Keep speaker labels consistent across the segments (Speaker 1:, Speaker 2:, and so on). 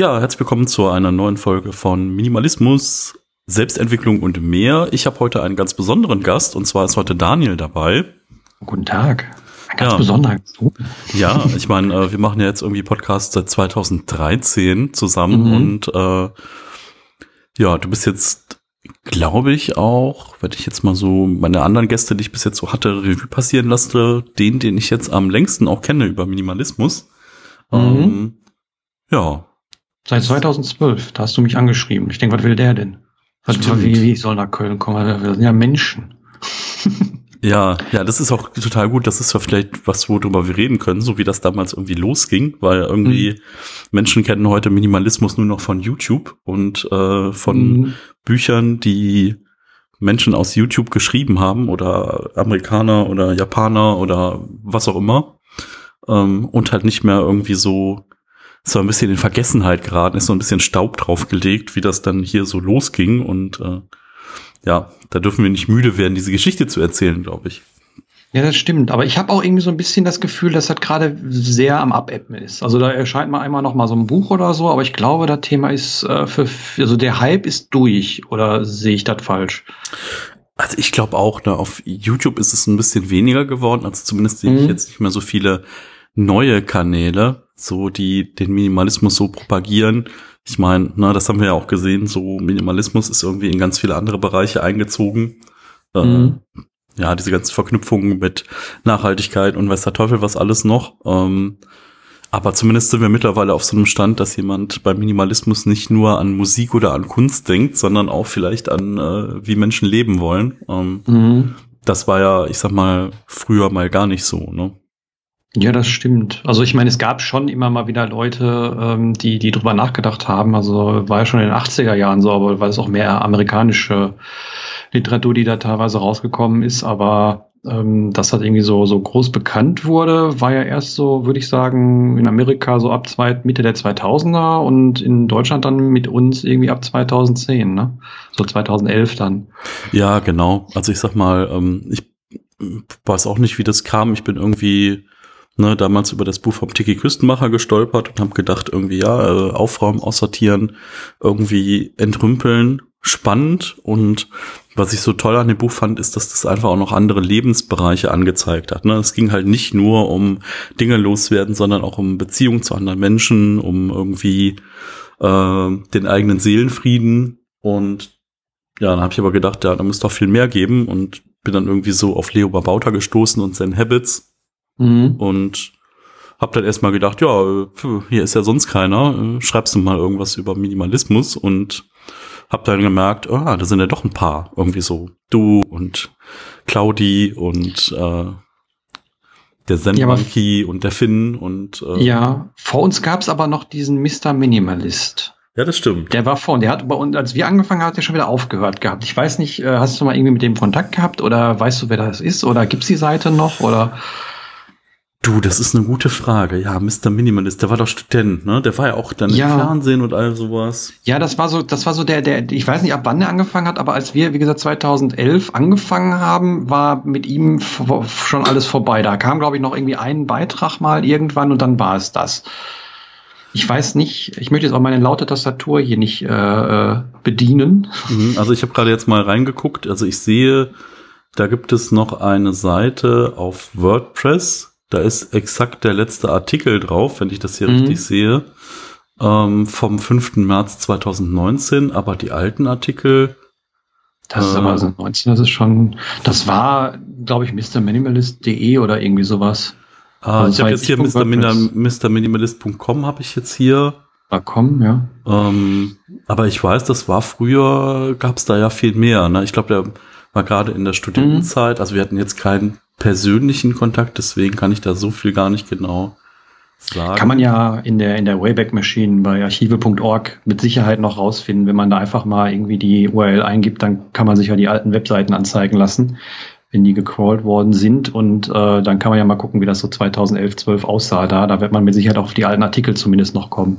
Speaker 1: Ja, herzlich willkommen zu einer neuen Folge von Minimalismus, Selbstentwicklung und mehr. Ich habe heute einen ganz besonderen Gast und zwar ist heute Daniel dabei.
Speaker 2: Guten Tag. Ein ganz ja. besonderer Gast.
Speaker 1: Ja, ich meine, äh, wir machen ja jetzt irgendwie Podcast seit 2013 zusammen mhm. und äh, ja, du bist jetzt, glaube ich, auch, wenn ich jetzt mal so meine anderen Gäste, die ich bis jetzt so hatte, Revue passieren lasse, den, den ich jetzt am längsten auch kenne über Minimalismus. Mhm. Ähm, ja,
Speaker 2: Seit 2012, da hast du mich angeschrieben. Ich denke, was will der denn? Was, wie, wie soll nach Köln kommen? Wir sind ja Menschen.
Speaker 1: Ja, ja, das ist auch total gut. Das ist ja vielleicht was, worüber wir reden können, so wie das damals irgendwie losging, weil irgendwie mhm. Menschen kennen heute Minimalismus nur noch von YouTube und äh, von mhm. Büchern, die Menschen aus YouTube geschrieben haben oder Amerikaner oder Japaner oder was auch immer ähm, und halt nicht mehr irgendwie so so ein bisschen in Vergessenheit geraten ist, so ein bisschen Staub draufgelegt, wie das dann hier so losging. Und äh, ja, da dürfen wir nicht müde werden, diese Geschichte zu erzählen, glaube ich.
Speaker 2: Ja, das stimmt. Aber ich habe auch irgendwie so ein bisschen das Gefühl, dass das gerade sehr am Abappen ist. Also da erscheint mal einmal noch mal so ein Buch oder so, aber ich glaube, das Thema ist äh, für, also der Hype ist durch. Oder sehe ich das falsch?
Speaker 1: Also ich glaube auch, ne, auf YouTube ist es ein bisschen weniger geworden. Also zumindest sehe ich mhm. jetzt nicht mehr so viele neue Kanäle so die den Minimalismus so propagieren. Ich meine, na, das haben wir ja auch gesehen, so Minimalismus ist irgendwie in ganz viele andere Bereiche eingezogen. Äh, mhm. Äh, ja, diese ganzen Verknüpfungen mit Nachhaltigkeit und weiß der Teufel was alles noch. Ähm, aber zumindest sind wir mittlerweile auf so einem Stand, dass jemand beim Minimalismus nicht nur an Musik oder an Kunst denkt, sondern auch vielleicht an, äh, wie Menschen leben wollen. Ähm, mhm. Das war ja, ich sag mal, früher mal gar nicht so, ne?
Speaker 2: Ja, das stimmt. Also ich meine, es gab schon immer mal wieder Leute, ähm, die, die drüber nachgedacht haben. Also war ja schon in den 80er Jahren so, aber weil es auch mehr amerikanische Literatur, die da teilweise rausgekommen ist. Aber ähm, das hat irgendwie so, so groß bekannt wurde, war ja erst so, würde ich sagen, in Amerika so ab zwei, Mitte der 2000er und in Deutschland dann mit uns irgendwie ab 2010, ne? So 2011 dann.
Speaker 1: Ja, genau. Also ich sag mal, ähm, ich weiß auch nicht, wie das kam. Ich bin irgendwie ne, damals über das Buch vom Tiki Küstenmacher gestolpert und habe gedacht, irgendwie, ja, äh, aufräumen, aussortieren, irgendwie entrümpeln, spannend. Und was ich so toll an dem Buch fand, ist, dass das einfach auch noch andere Lebensbereiche angezeigt hat. Ne? Es ging halt nicht nur um Dinge loswerden, sondern auch um Beziehungen zu anderen Menschen, um irgendwie äh, den eigenen Seelenfrieden. Und ja, dann habe ich aber gedacht, ja, da muss doch viel mehr geben und bin dann irgendwie so auf Leo Babauta gestoßen und Zen Habits Mhm. Und hab dann erstmal gedacht, ja, hier ist ja sonst keiner, äh, schreibst du mal irgendwas über Minimalismus und hab dann gemerkt, ah, da sind ja doch ein paar, irgendwie so du und Claudi und äh, der Zen ja, Monkey und der Finn und
Speaker 2: äh, ja, vor uns gab's aber noch diesen Mr. Minimalist.
Speaker 1: Ja, das stimmt.
Speaker 2: Der war vorne. Der hat bei uns, als wir angefangen haben, hat er schon wieder aufgehört gehabt. Ich weiß nicht, äh, hast du mal irgendwie mit dem Kontakt gehabt oder weißt du, wer das ist oder gibt's die Seite noch oder?
Speaker 1: Du, das ist eine gute Frage. Ja, Mr. Minimalist, der war doch Student, ne? Der war ja auch dann ja. im Fernsehen und all sowas.
Speaker 2: Ja, das war so, das war so der, der, ich weiß nicht, ab wann er angefangen hat, aber als wir, wie gesagt, 2011 angefangen haben, war mit ihm schon alles vorbei. Da kam, glaube ich, noch irgendwie ein Beitrag mal irgendwann und dann war es das. Ich weiß nicht, ich möchte jetzt auch meine laute Tastatur hier nicht äh, äh bedienen.
Speaker 1: Mhm, also ich habe gerade jetzt mal reingeguckt. Also ich sehe, da gibt es noch eine Seite auf WordPress da ist exakt der letzte Artikel drauf, wenn ich das hier mhm. richtig sehe, ähm, vom 5. März 2019, aber die alten Artikel.
Speaker 2: Das ist aber also 19, das ist schon, das war, glaube ich, mrminimalist.de oder irgendwie sowas.
Speaker 1: Ah, also ich habe jetzt hier Mr. mrminimalist.com habe ich jetzt hier.
Speaker 2: .com, ja.
Speaker 1: Ähm, aber ich weiß, das war früher, gab es da ja viel mehr. Ne? Ich glaube, der war gerade in der Studentenzeit, mhm. also wir hatten jetzt keinen persönlichen Kontakt, deswegen kann ich da so viel gar nicht genau sagen.
Speaker 2: Kann man ja in der, in der Wayback Machine bei archive.org mit Sicherheit noch rausfinden. Wenn man da einfach mal irgendwie die URL eingibt, dann kann man sich ja die alten Webseiten anzeigen lassen, wenn die gecrawlt worden sind. Und äh, dann kann man ja mal gucken, wie das so 2011, 12 aussah da. Da wird man mit Sicherheit auf die alten Artikel zumindest noch kommen.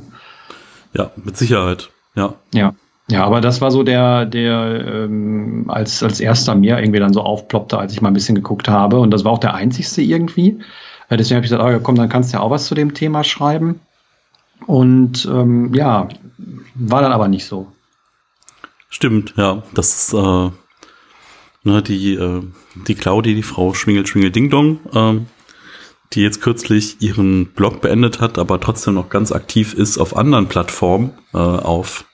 Speaker 1: Ja, mit Sicherheit. Ja.
Speaker 2: Ja. Ja, aber das war so der, der ähm, als, als erster mir irgendwie dann so aufploppte, als ich mal ein bisschen geguckt habe. Und das war auch der einzigste irgendwie. Äh, deswegen habe ich gesagt, oh, komm, dann kannst du ja auch was zu dem Thema schreiben. Und ähm, ja, war dann aber nicht so.
Speaker 1: Stimmt, ja. Das ist äh, ne, die, äh, die Claudi, die Frau Schwingel Schwingel Ding Dong, ähm, die jetzt kürzlich ihren Blog beendet hat, aber trotzdem noch ganz aktiv ist auf anderen Plattformen, äh, auf,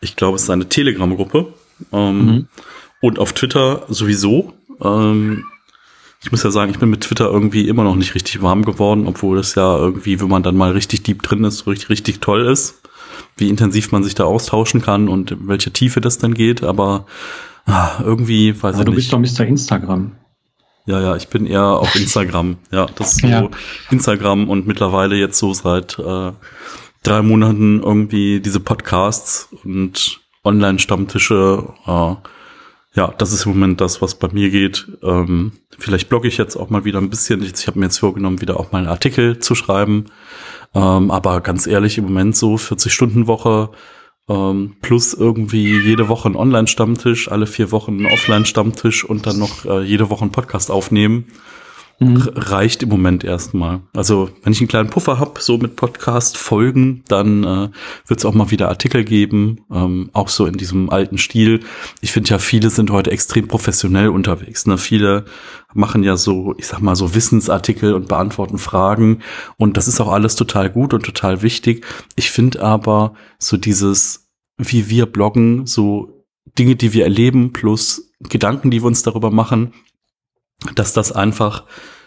Speaker 1: ich glaube, es ist eine Telegram-Gruppe ähm, mhm. und auf Twitter sowieso. Ähm, ich muss ja sagen, ich bin mit Twitter irgendwie immer noch nicht richtig warm geworden, obwohl das ja irgendwie, wenn man dann mal richtig deep drin ist, so richtig, richtig toll ist, wie intensiv man sich da austauschen kann und in welche Tiefe das dann geht, aber ah, irgendwie weiß aber ich
Speaker 2: du nicht. Du bist doch Mr. Instagram.
Speaker 1: Ja, ja, ich bin eher auf Instagram. Ja, das ist so ja. Instagram und mittlerweile jetzt so seit äh, drei Monaten irgendwie diese Podcasts und Online-Stammtische. Äh, ja, das ist im Moment das, was bei mir geht. Ähm, vielleicht blogge ich jetzt auch mal wieder ein bisschen. Ich, habe mir jetzt vorgenommen, wieder auch mal einen Artikel zu schreiben. Ähm, aber ganz ehrlich, im Moment so 40-Stunden-Woche ähm, plus irgendwie jede Woche ein Online-Stammtisch, alle vier Wochen ein Offline-Stammtisch und dann noch äh, jede Woche einen Podcast aufnehmen. Mhm. Reicht im Moment erstmal. Also wenn ich einen kleinen Puffer hab, so mit Podcast-Folgen, dann äh, wird es auch mal wieder Artikel geben, ähm, auch so in diesem alten Stil. Ich finde ja, viele sind heute extrem professionell unterwegs. Ne? Viele machen ja so, ich sag mal, so Wissensartikel und beantworten Fragen. Und das ist auch alles total gut und total wichtig. Ich finde aber so dieses, wie wir bloggen, so Dinge, die wir erleben, plus Gedanken, die wir uns darüber machen, dass das einfach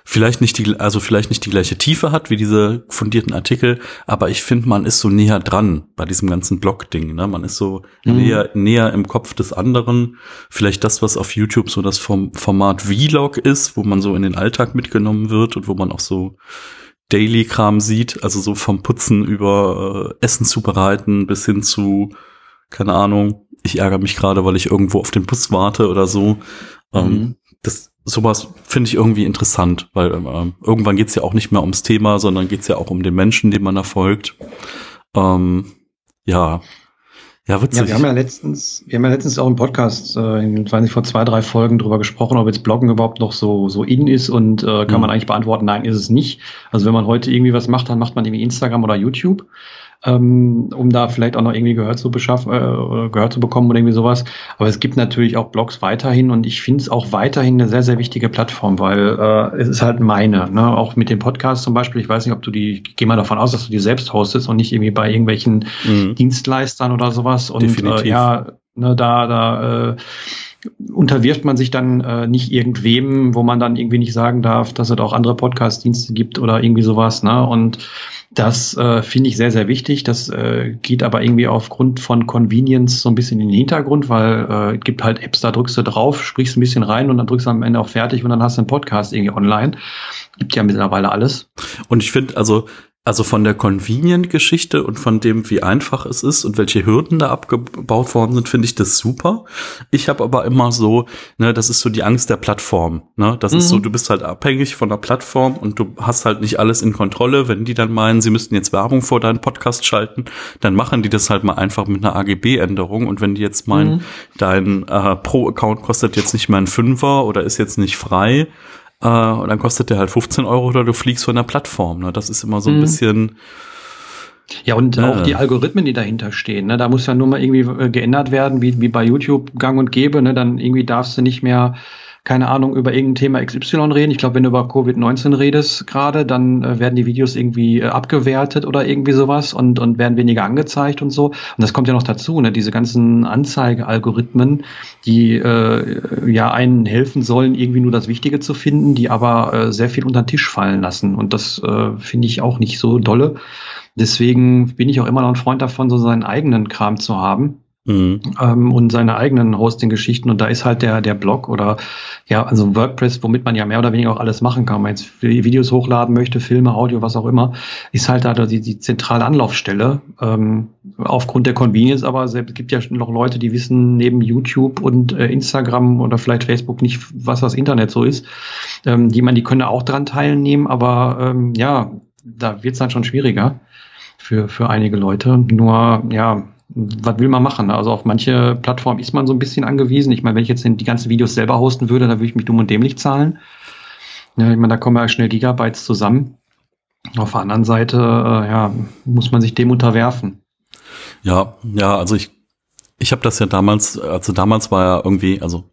Speaker 1: vielleicht nicht die, also vielleicht nicht die gleiche Tiefe hat wie diese fundierten Artikel, aber ich finde, man ist so näher dran bei diesem ganzen Blog-Ding. Ne? Man ist so mhm. näher, näher im Kopf des anderen. Vielleicht das, was auf YouTube so das vom Format Vlog ist, wo man so in den Alltag mitgenommen wird und wo man auch so Daily-Kram sieht, also so vom Putzen über äh, Essen zubereiten bis hin zu, keine Ahnung, ich ärgere mich gerade, weil ich irgendwo auf den Bus warte oder so. Ähm, mhm. das sowas finde ich irgendwie interessant, weil ähm, irgendwann geht's ja auch nicht mehr ums Thema, sondern geht's ja auch um den Menschen, dem man erfolgt. Ähm, ja.
Speaker 2: Ja, witzig. Ja, wir haben ja letztens, wir haben ja letztens auch im Podcast, äh, in, weiß nicht, vor zwei, drei Folgen drüber gesprochen, ob jetzt Bloggen überhaupt noch so, so in ist und äh, kann mhm. man eigentlich beantworten, nein, ist es nicht. Also wenn man heute irgendwie was macht, dann macht man irgendwie Instagram oder YouTube ähm, um da vielleicht auch noch irgendwie Gehör zu beschaffen, äh, Gehör zu bekommen oder irgendwie sowas. Aber es gibt natürlich auch Blogs weiterhin und ich finde es auch weiterhin eine sehr, sehr wichtige Plattform, weil äh, es ist halt meine, ne? auch mit dem Podcast zum Beispiel. Ich weiß nicht, ob du die, ich gehe mal davon aus, dass du die selbst hostest und nicht irgendwie bei irgendwelchen mhm. Dienstleistern oder sowas. Und Definitiv. Äh, ja, ne, da, da äh, unterwirft man sich dann äh, nicht irgendwem, wo man dann irgendwie nicht sagen darf, dass es auch andere Podcast-Dienste gibt oder irgendwie sowas. Ne? Und das äh, finde ich sehr, sehr wichtig. Das äh, geht aber irgendwie aufgrund von Convenience so ein bisschen in den Hintergrund, weil äh, es gibt halt Apps, da drückst du drauf, sprichst ein bisschen rein und dann drückst du am Ende auch fertig und dann hast du einen Podcast irgendwie online. Gibt ja mittlerweile alles.
Speaker 1: Und ich finde, also also von der Convenient-Geschichte und von dem, wie einfach es ist und welche Hürden da abgebaut worden sind, finde ich das super. Ich habe aber immer so, ne, das ist so die Angst der Plattform. Ne? Das mhm. ist so, mhm. du bist halt abhängig von der Plattform und du hast halt nicht alles in Kontrolle. Wenn die dann meinen, sie müssten jetzt Werbung vor deinen Podcast schalten, dann machen die das halt mal einfach mit einer AGB-Änderung. Und wenn die jetzt meinen, mhm. dein äh, Pro-Account kostet jetzt nicht mehr ein Fünfer oder ist jetzt nicht frei, äh, und dann kostet der halt 15 Euro oder du fliegst von der Plattform. Ne? Das ist immer so ein mhm. bisschen.
Speaker 2: Ja, und äh, auch die Algorithmen, die dahinter stehen. Ne? Da muss ja nur mal irgendwie äh, geändert werden, wie, wie bei YouTube gang und gäbe. Ne? Dann irgendwie darfst du nicht mehr keine Ahnung, über irgendein Thema XY reden. Ich glaube, wenn du über Covid-19 redest gerade, dann äh, werden die Videos irgendwie äh, abgewertet oder irgendwie sowas und, und werden weniger angezeigt und so. Und das kommt ja noch dazu, ne? diese ganzen Anzeigealgorithmen, die äh, ja einen helfen sollen, irgendwie nur das Wichtige zu finden, die aber äh, sehr viel unter den Tisch fallen lassen. Und das äh, finde ich auch nicht so dolle. Deswegen bin ich auch immer noch ein Freund davon, so seinen eigenen Kram zu haben Mhm. Ähm, und seine eigenen Hosting-Geschichten. Und da ist halt der, der Blog oder ja, also WordPress, womit man ja mehr oder weniger auch alles machen kann. Wenn man jetzt Videos hochladen möchte, Filme, Audio, was auch immer, ist halt da die, die zentrale Anlaufstelle. Ähm, aufgrund der Convenience, aber es gibt ja noch Leute, die wissen neben YouTube und äh, Instagram oder vielleicht Facebook nicht, was das Internet so ist. Ähm, die man, die können auch dran teilnehmen, aber ähm, ja, da wird es dann schon schwieriger für, für einige Leute. Nur, ja, was will man machen? Also auf manche Plattformen ist man so ein bisschen angewiesen. Ich meine, wenn ich jetzt die ganzen Videos selber hosten würde, dann würde ich mich dumm und dämlich zahlen. Ja, ich meine, da kommen ja schnell Gigabytes zusammen. Auf der anderen Seite, äh, ja, muss man sich dem unterwerfen.
Speaker 1: Ja, ja, also ich, ich habe das ja damals, also damals war ja irgendwie, also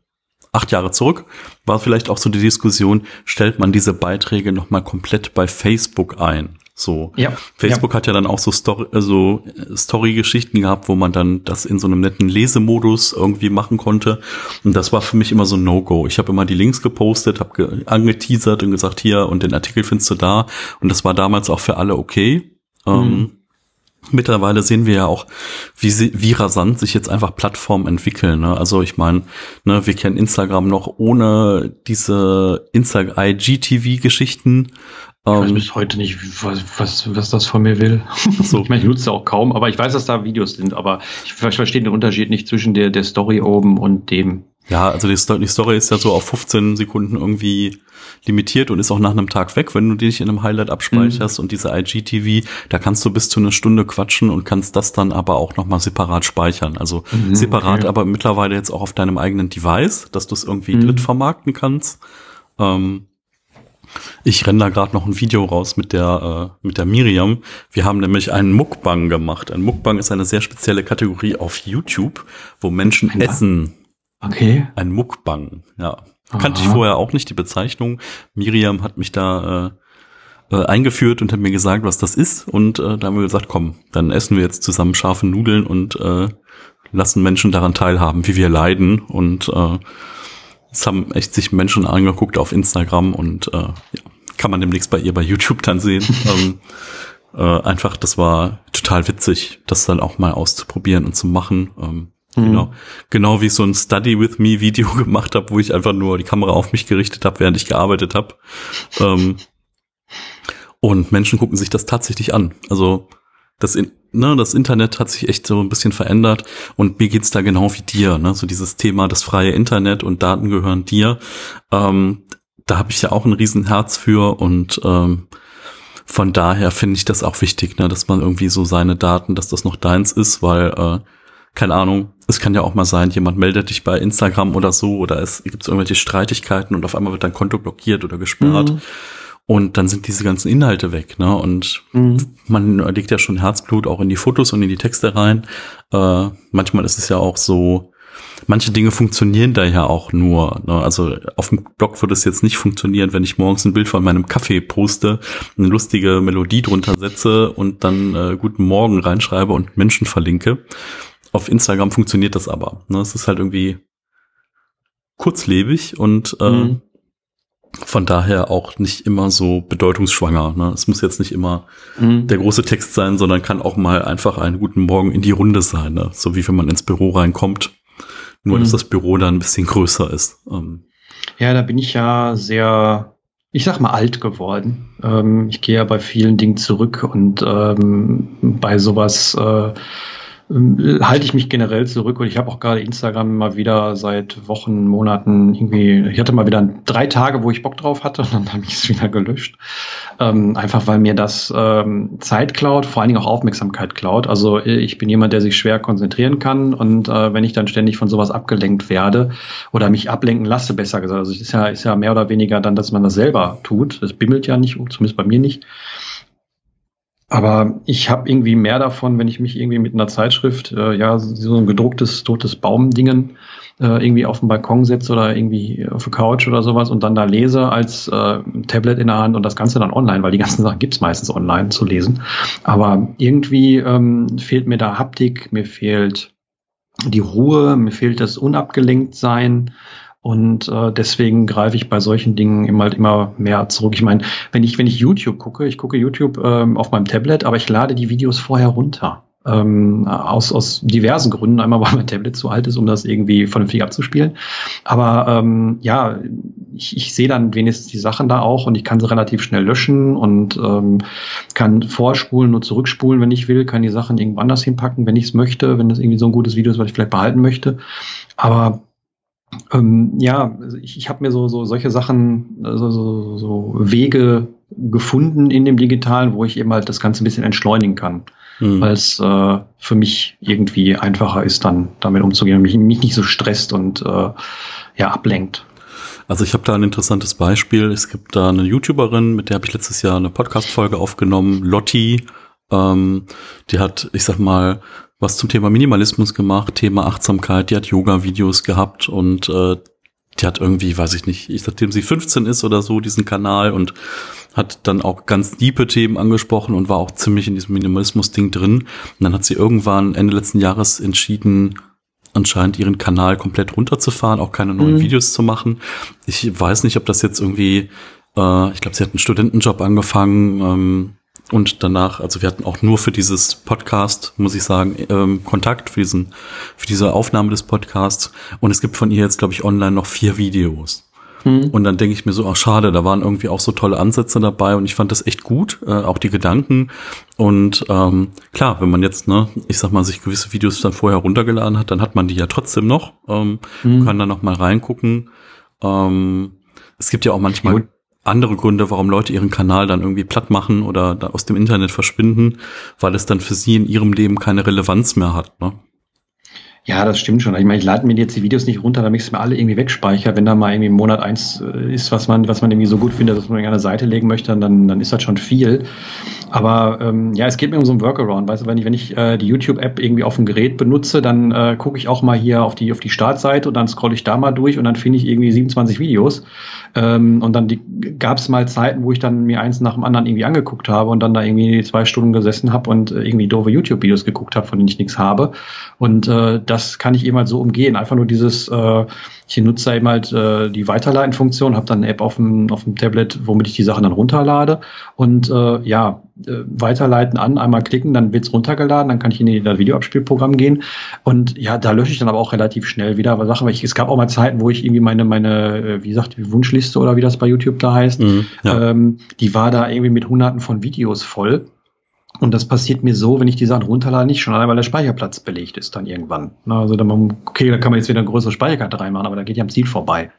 Speaker 1: acht Jahre zurück, war vielleicht auch so die Diskussion, stellt man diese Beiträge nochmal komplett bei Facebook ein? So. Ja, Facebook ja. hat ja dann auch so Story, also Story-Geschichten gehabt, wo man dann das in so einem netten Lesemodus irgendwie machen konnte. Und das war für mich immer so ein No-Go. Ich habe immer die Links gepostet, habe ge angeteasert und gesagt, hier und den Artikel findest du da. Und das war damals auch für alle okay. Ähm, mhm. Ähm, Mittlerweile sehen wir ja auch, wie, wie rasant sich jetzt einfach Plattformen entwickeln. Ne? Also ich meine, ne, wir kennen Instagram noch ohne diese Insta-IGTV-Geschichten.
Speaker 2: Ich weiß ähm, bis heute nicht, was, was, was das von mir will. So. ich meine, ich nutze auch kaum, aber ich weiß, dass da Videos sind, aber ich, verstehe den Unterschied nicht zwischen der, der Story oben und dem.
Speaker 1: Ja, also die, Story, die Story ist ja so auf 15 Sekunden irgendwie limitiert und ist auch nach einem Tag weg, wenn du dich in einem Highlight abspeicherst. Mhm. Und diese IGTV, da kannst du bis zu einer Stunde quatschen und kannst das dann aber auch nochmal separat speichern. Also mhm, separat, okay. aber mittlerweile jetzt auch auf deinem eigenen Device, dass du es irgendwie mhm. dritt vermarkten kannst. Ähm, ich renne da gerade noch ein Video raus mit der, äh, mit der Miriam. Wir haben nämlich einen Mukbang gemacht. Ein Mukbang ist eine sehr spezielle Kategorie auf YouTube, wo Menschen ein essen.
Speaker 2: Okay.
Speaker 1: Ein Mukbang, ja. Aha. Kannte ich vorher auch nicht die Bezeichnung. Miriam hat mich da äh, äh, eingeführt und hat mir gesagt, was das ist. Und äh, da haben wir gesagt, komm, dann essen wir jetzt zusammen scharfe Nudeln und äh, lassen Menschen daran teilhaben, wie wir leiden. Und äh, es haben echt sich Menschen angeguckt auf Instagram und äh, ja, kann man demnächst bei ihr bei YouTube dann sehen. ähm, äh, einfach, das war total witzig, das dann auch mal auszuprobieren und zu machen. Ähm, mhm. Genau, genau wie ich so ein Study with Me Video gemacht habe, wo ich einfach nur die Kamera auf mich gerichtet habe, während ich gearbeitet habe. Ähm, und Menschen gucken sich das tatsächlich an. Also das, ne, das Internet hat sich echt so ein bisschen verändert und mir geht's da genau wie dir, ne? So dieses Thema, das freie Internet und Daten gehören dir. Ähm, da habe ich ja auch ein Riesenherz für und ähm, von daher finde ich das auch wichtig, ne, dass man irgendwie so seine Daten, dass das noch deins ist, weil, äh, keine Ahnung, es kann ja auch mal sein, jemand meldet dich bei Instagram oder so oder es gibt irgendwelche Streitigkeiten und auf einmal wird dein Konto blockiert oder gesperrt. Mhm. Und dann sind diese ganzen Inhalte weg, ne? Und mhm. man legt ja schon Herzblut auch in die Fotos und in die Texte rein. Äh, manchmal ist es ja auch so, manche Dinge funktionieren da ja auch nur. Ne? Also auf dem Blog würde es jetzt nicht funktionieren, wenn ich morgens ein Bild von meinem Kaffee poste, eine lustige Melodie drunter setze und dann äh, Guten Morgen reinschreibe und Menschen verlinke. Auf Instagram funktioniert das aber. Ne? Es ist halt irgendwie kurzlebig und äh, mhm von daher auch nicht immer so bedeutungsschwanger. Ne? Es muss jetzt nicht immer mhm. der große Text sein, sondern kann auch mal einfach einen guten Morgen in die Runde sein. Ne? So wie wenn man ins Büro reinkommt. Nur, mhm. dass das Büro dann ein bisschen größer ist. Ähm.
Speaker 2: Ja, da bin ich ja sehr, ich sag mal, alt geworden. Ähm, ich gehe ja bei vielen Dingen zurück und ähm, bei sowas äh, halte ich mich generell zurück und ich habe auch gerade Instagram mal wieder seit Wochen, Monaten irgendwie, ich hatte mal wieder drei Tage, wo ich Bock drauf hatte und dann habe ich es wieder gelöscht. Ähm, einfach weil mir das ähm, Zeit klaut, vor allen Dingen auch Aufmerksamkeit klaut. Also äh, ich bin jemand, der sich schwer konzentrieren kann und äh, wenn ich dann ständig von sowas abgelenkt werde oder mich ablenken lasse, besser gesagt, also es ist ja, ist ja mehr oder weniger dann, dass man das selber tut. Es bimmelt ja nicht, zumindest bei mir nicht aber ich habe irgendwie mehr davon, wenn ich mich irgendwie mit einer Zeitschrift, äh, ja, so ein gedrucktes, totes Baumdingen äh, irgendwie auf den Balkon setze oder irgendwie auf der Couch oder sowas und dann da lese als äh, Tablet in der Hand und das Ganze dann online, weil die ganzen Sachen gibt's meistens online zu lesen. Aber irgendwie ähm, fehlt mir da Haptik, mir fehlt die Ruhe, mir fehlt das Unabgelenktsein. Und äh, deswegen greife ich bei solchen Dingen immer, halt immer mehr zurück. Ich meine, wenn ich, wenn ich YouTube gucke, ich gucke YouTube ähm, auf meinem Tablet, aber ich lade die Videos vorher runter. Ähm, aus, aus diversen Gründen. Einmal, weil mein Tablet zu alt ist, um das irgendwie vernünftig abzuspielen. Aber ähm, ja, ich, ich sehe dann wenigstens die Sachen da auch und ich kann sie relativ schnell löschen und ähm, kann vorspulen und zurückspulen, wenn ich will, kann die Sachen irgendwo anders hinpacken, wenn ich es möchte, wenn das irgendwie so ein gutes Video ist, was ich vielleicht behalten möchte. Aber ähm, ja, also ich, ich habe mir so, so solche Sachen, also so, so Wege gefunden in dem Digitalen, wo ich eben halt das Ganze ein bisschen entschleunigen kann. Mhm. Weil es äh, für mich irgendwie einfacher ist, dann damit umzugehen und mich, mich nicht so stresst und äh, ja, ablenkt.
Speaker 1: Also ich habe da ein interessantes Beispiel. Es gibt da eine YouTuberin, mit der habe ich letztes Jahr eine Podcast-Folge aufgenommen, Lotti. Ähm, die hat, ich sag mal, was zum Thema Minimalismus gemacht, Thema Achtsamkeit, die hat Yoga-Videos gehabt und äh, die hat irgendwie, weiß ich nicht, ich, seitdem sie 15 ist oder so, diesen Kanal und hat dann auch ganz diepe Themen angesprochen und war auch ziemlich in diesem Minimalismus-Ding drin. Und dann hat sie irgendwann Ende letzten Jahres entschieden, anscheinend ihren Kanal komplett runterzufahren, auch keine neuen mhm. Videos zu machen. Ich weiß nicht, ob das jetzt irgendwie, äh, ich glaube, sie hat einen Studentenjob angefangen, ähm, und danach, also wir hatten auch nur für dieses Podcast, muss ich sagen, ähm, Kontakt für diesen, für diese Aufnahme des Podcasts. Und es gibt von ihr jetzt, glaube ich, online noch vier Videos. Hm. Und dann denke ich mir so, ach schade, da waren irgendwie auch so tolle Ansätze dabei und ich fand das echt gut, äh, auch die Gedanken. Und ähm, klar, wenn man jetzt, ne, ich sag mal, sich gewisse Videos dann vorher runtergeladen hat, dann hat man die ja trotzdem noch, ähm, hm. kann dann noch mal reingucken. Ähm, es gibt ja auch manchmal andere Gründe, warum Leute ihren Kanal dann irgendwie platt machen oder aus dem Internet verschwinden, weil es dann für sie in ihrem Leben keine Relevanz mehr hat. Ne?
Speaker 2: Ja, das stimmt schon. Ich meine, ich lade mir jetzt die Videos nicht runter, damit ich es mir alle irgendwie wegspeichere. Wenn da mal irgendwie im Monat eins äh, ist, was man, was man irgendwie so gut findet, dass man an der Seite legen möchte, dann, dann ist das schon viel. Aber ähm, ja, es geht mir um so ein Workaround. Weißt du, wenn ich, wenn ich äh, die YouTube-App irgendwie auf dem Gerät benutze, dann äh, gucke ich auch mal hier auf die, auf die Startseite und dann scrolle ich da mal durch und dann finde ich irgendwie 27 Videos. Ähm, und dann gab es mal Zeiten, wo ich dann mir eins nach dem anderen irgendwie angeguckt habe und dann da irgendwie zwei Stunden gesessen habe und äh, irgendwie doofe YouTube-Videos geguckt habe, von denen ich nichts habe. Und äh, das kann ich eben halt so umgehen. Einfach nur dieses, äh, ich nutze eben halt äh, die Weiterleiten-Funktion, habe dann eine App auf dem, auf dem Tablet, womit ich die Sachen dann runterlade. Und äh, ja, äh, weiterleiten an, einmal klicken, dann wird's runtergeladen, dann kann ich in das Videoabspielprogramm gehen. Und ja, da lösche ich dann aber auch relativ schnell wieder Sachen, weil ich, es gab auch mal Zeiten, wo ich irgendwie meine, meine, äh, wie gesagt, Wunschliste oder wie das bei YouTube da heißt, mhm, ja. ähm, die war da irgendwie mit hunderten von Videos voll. Und das passiert mir so, wenn ich die Sachen runterlade, nicht schon allein, weil der Speicherplatz belegt ist dann irgendwann. Also dann, okay, da kann man jetzt wieder eine größere Speicherkarte reinmachen, aber da geht ja am Ziel vorbei.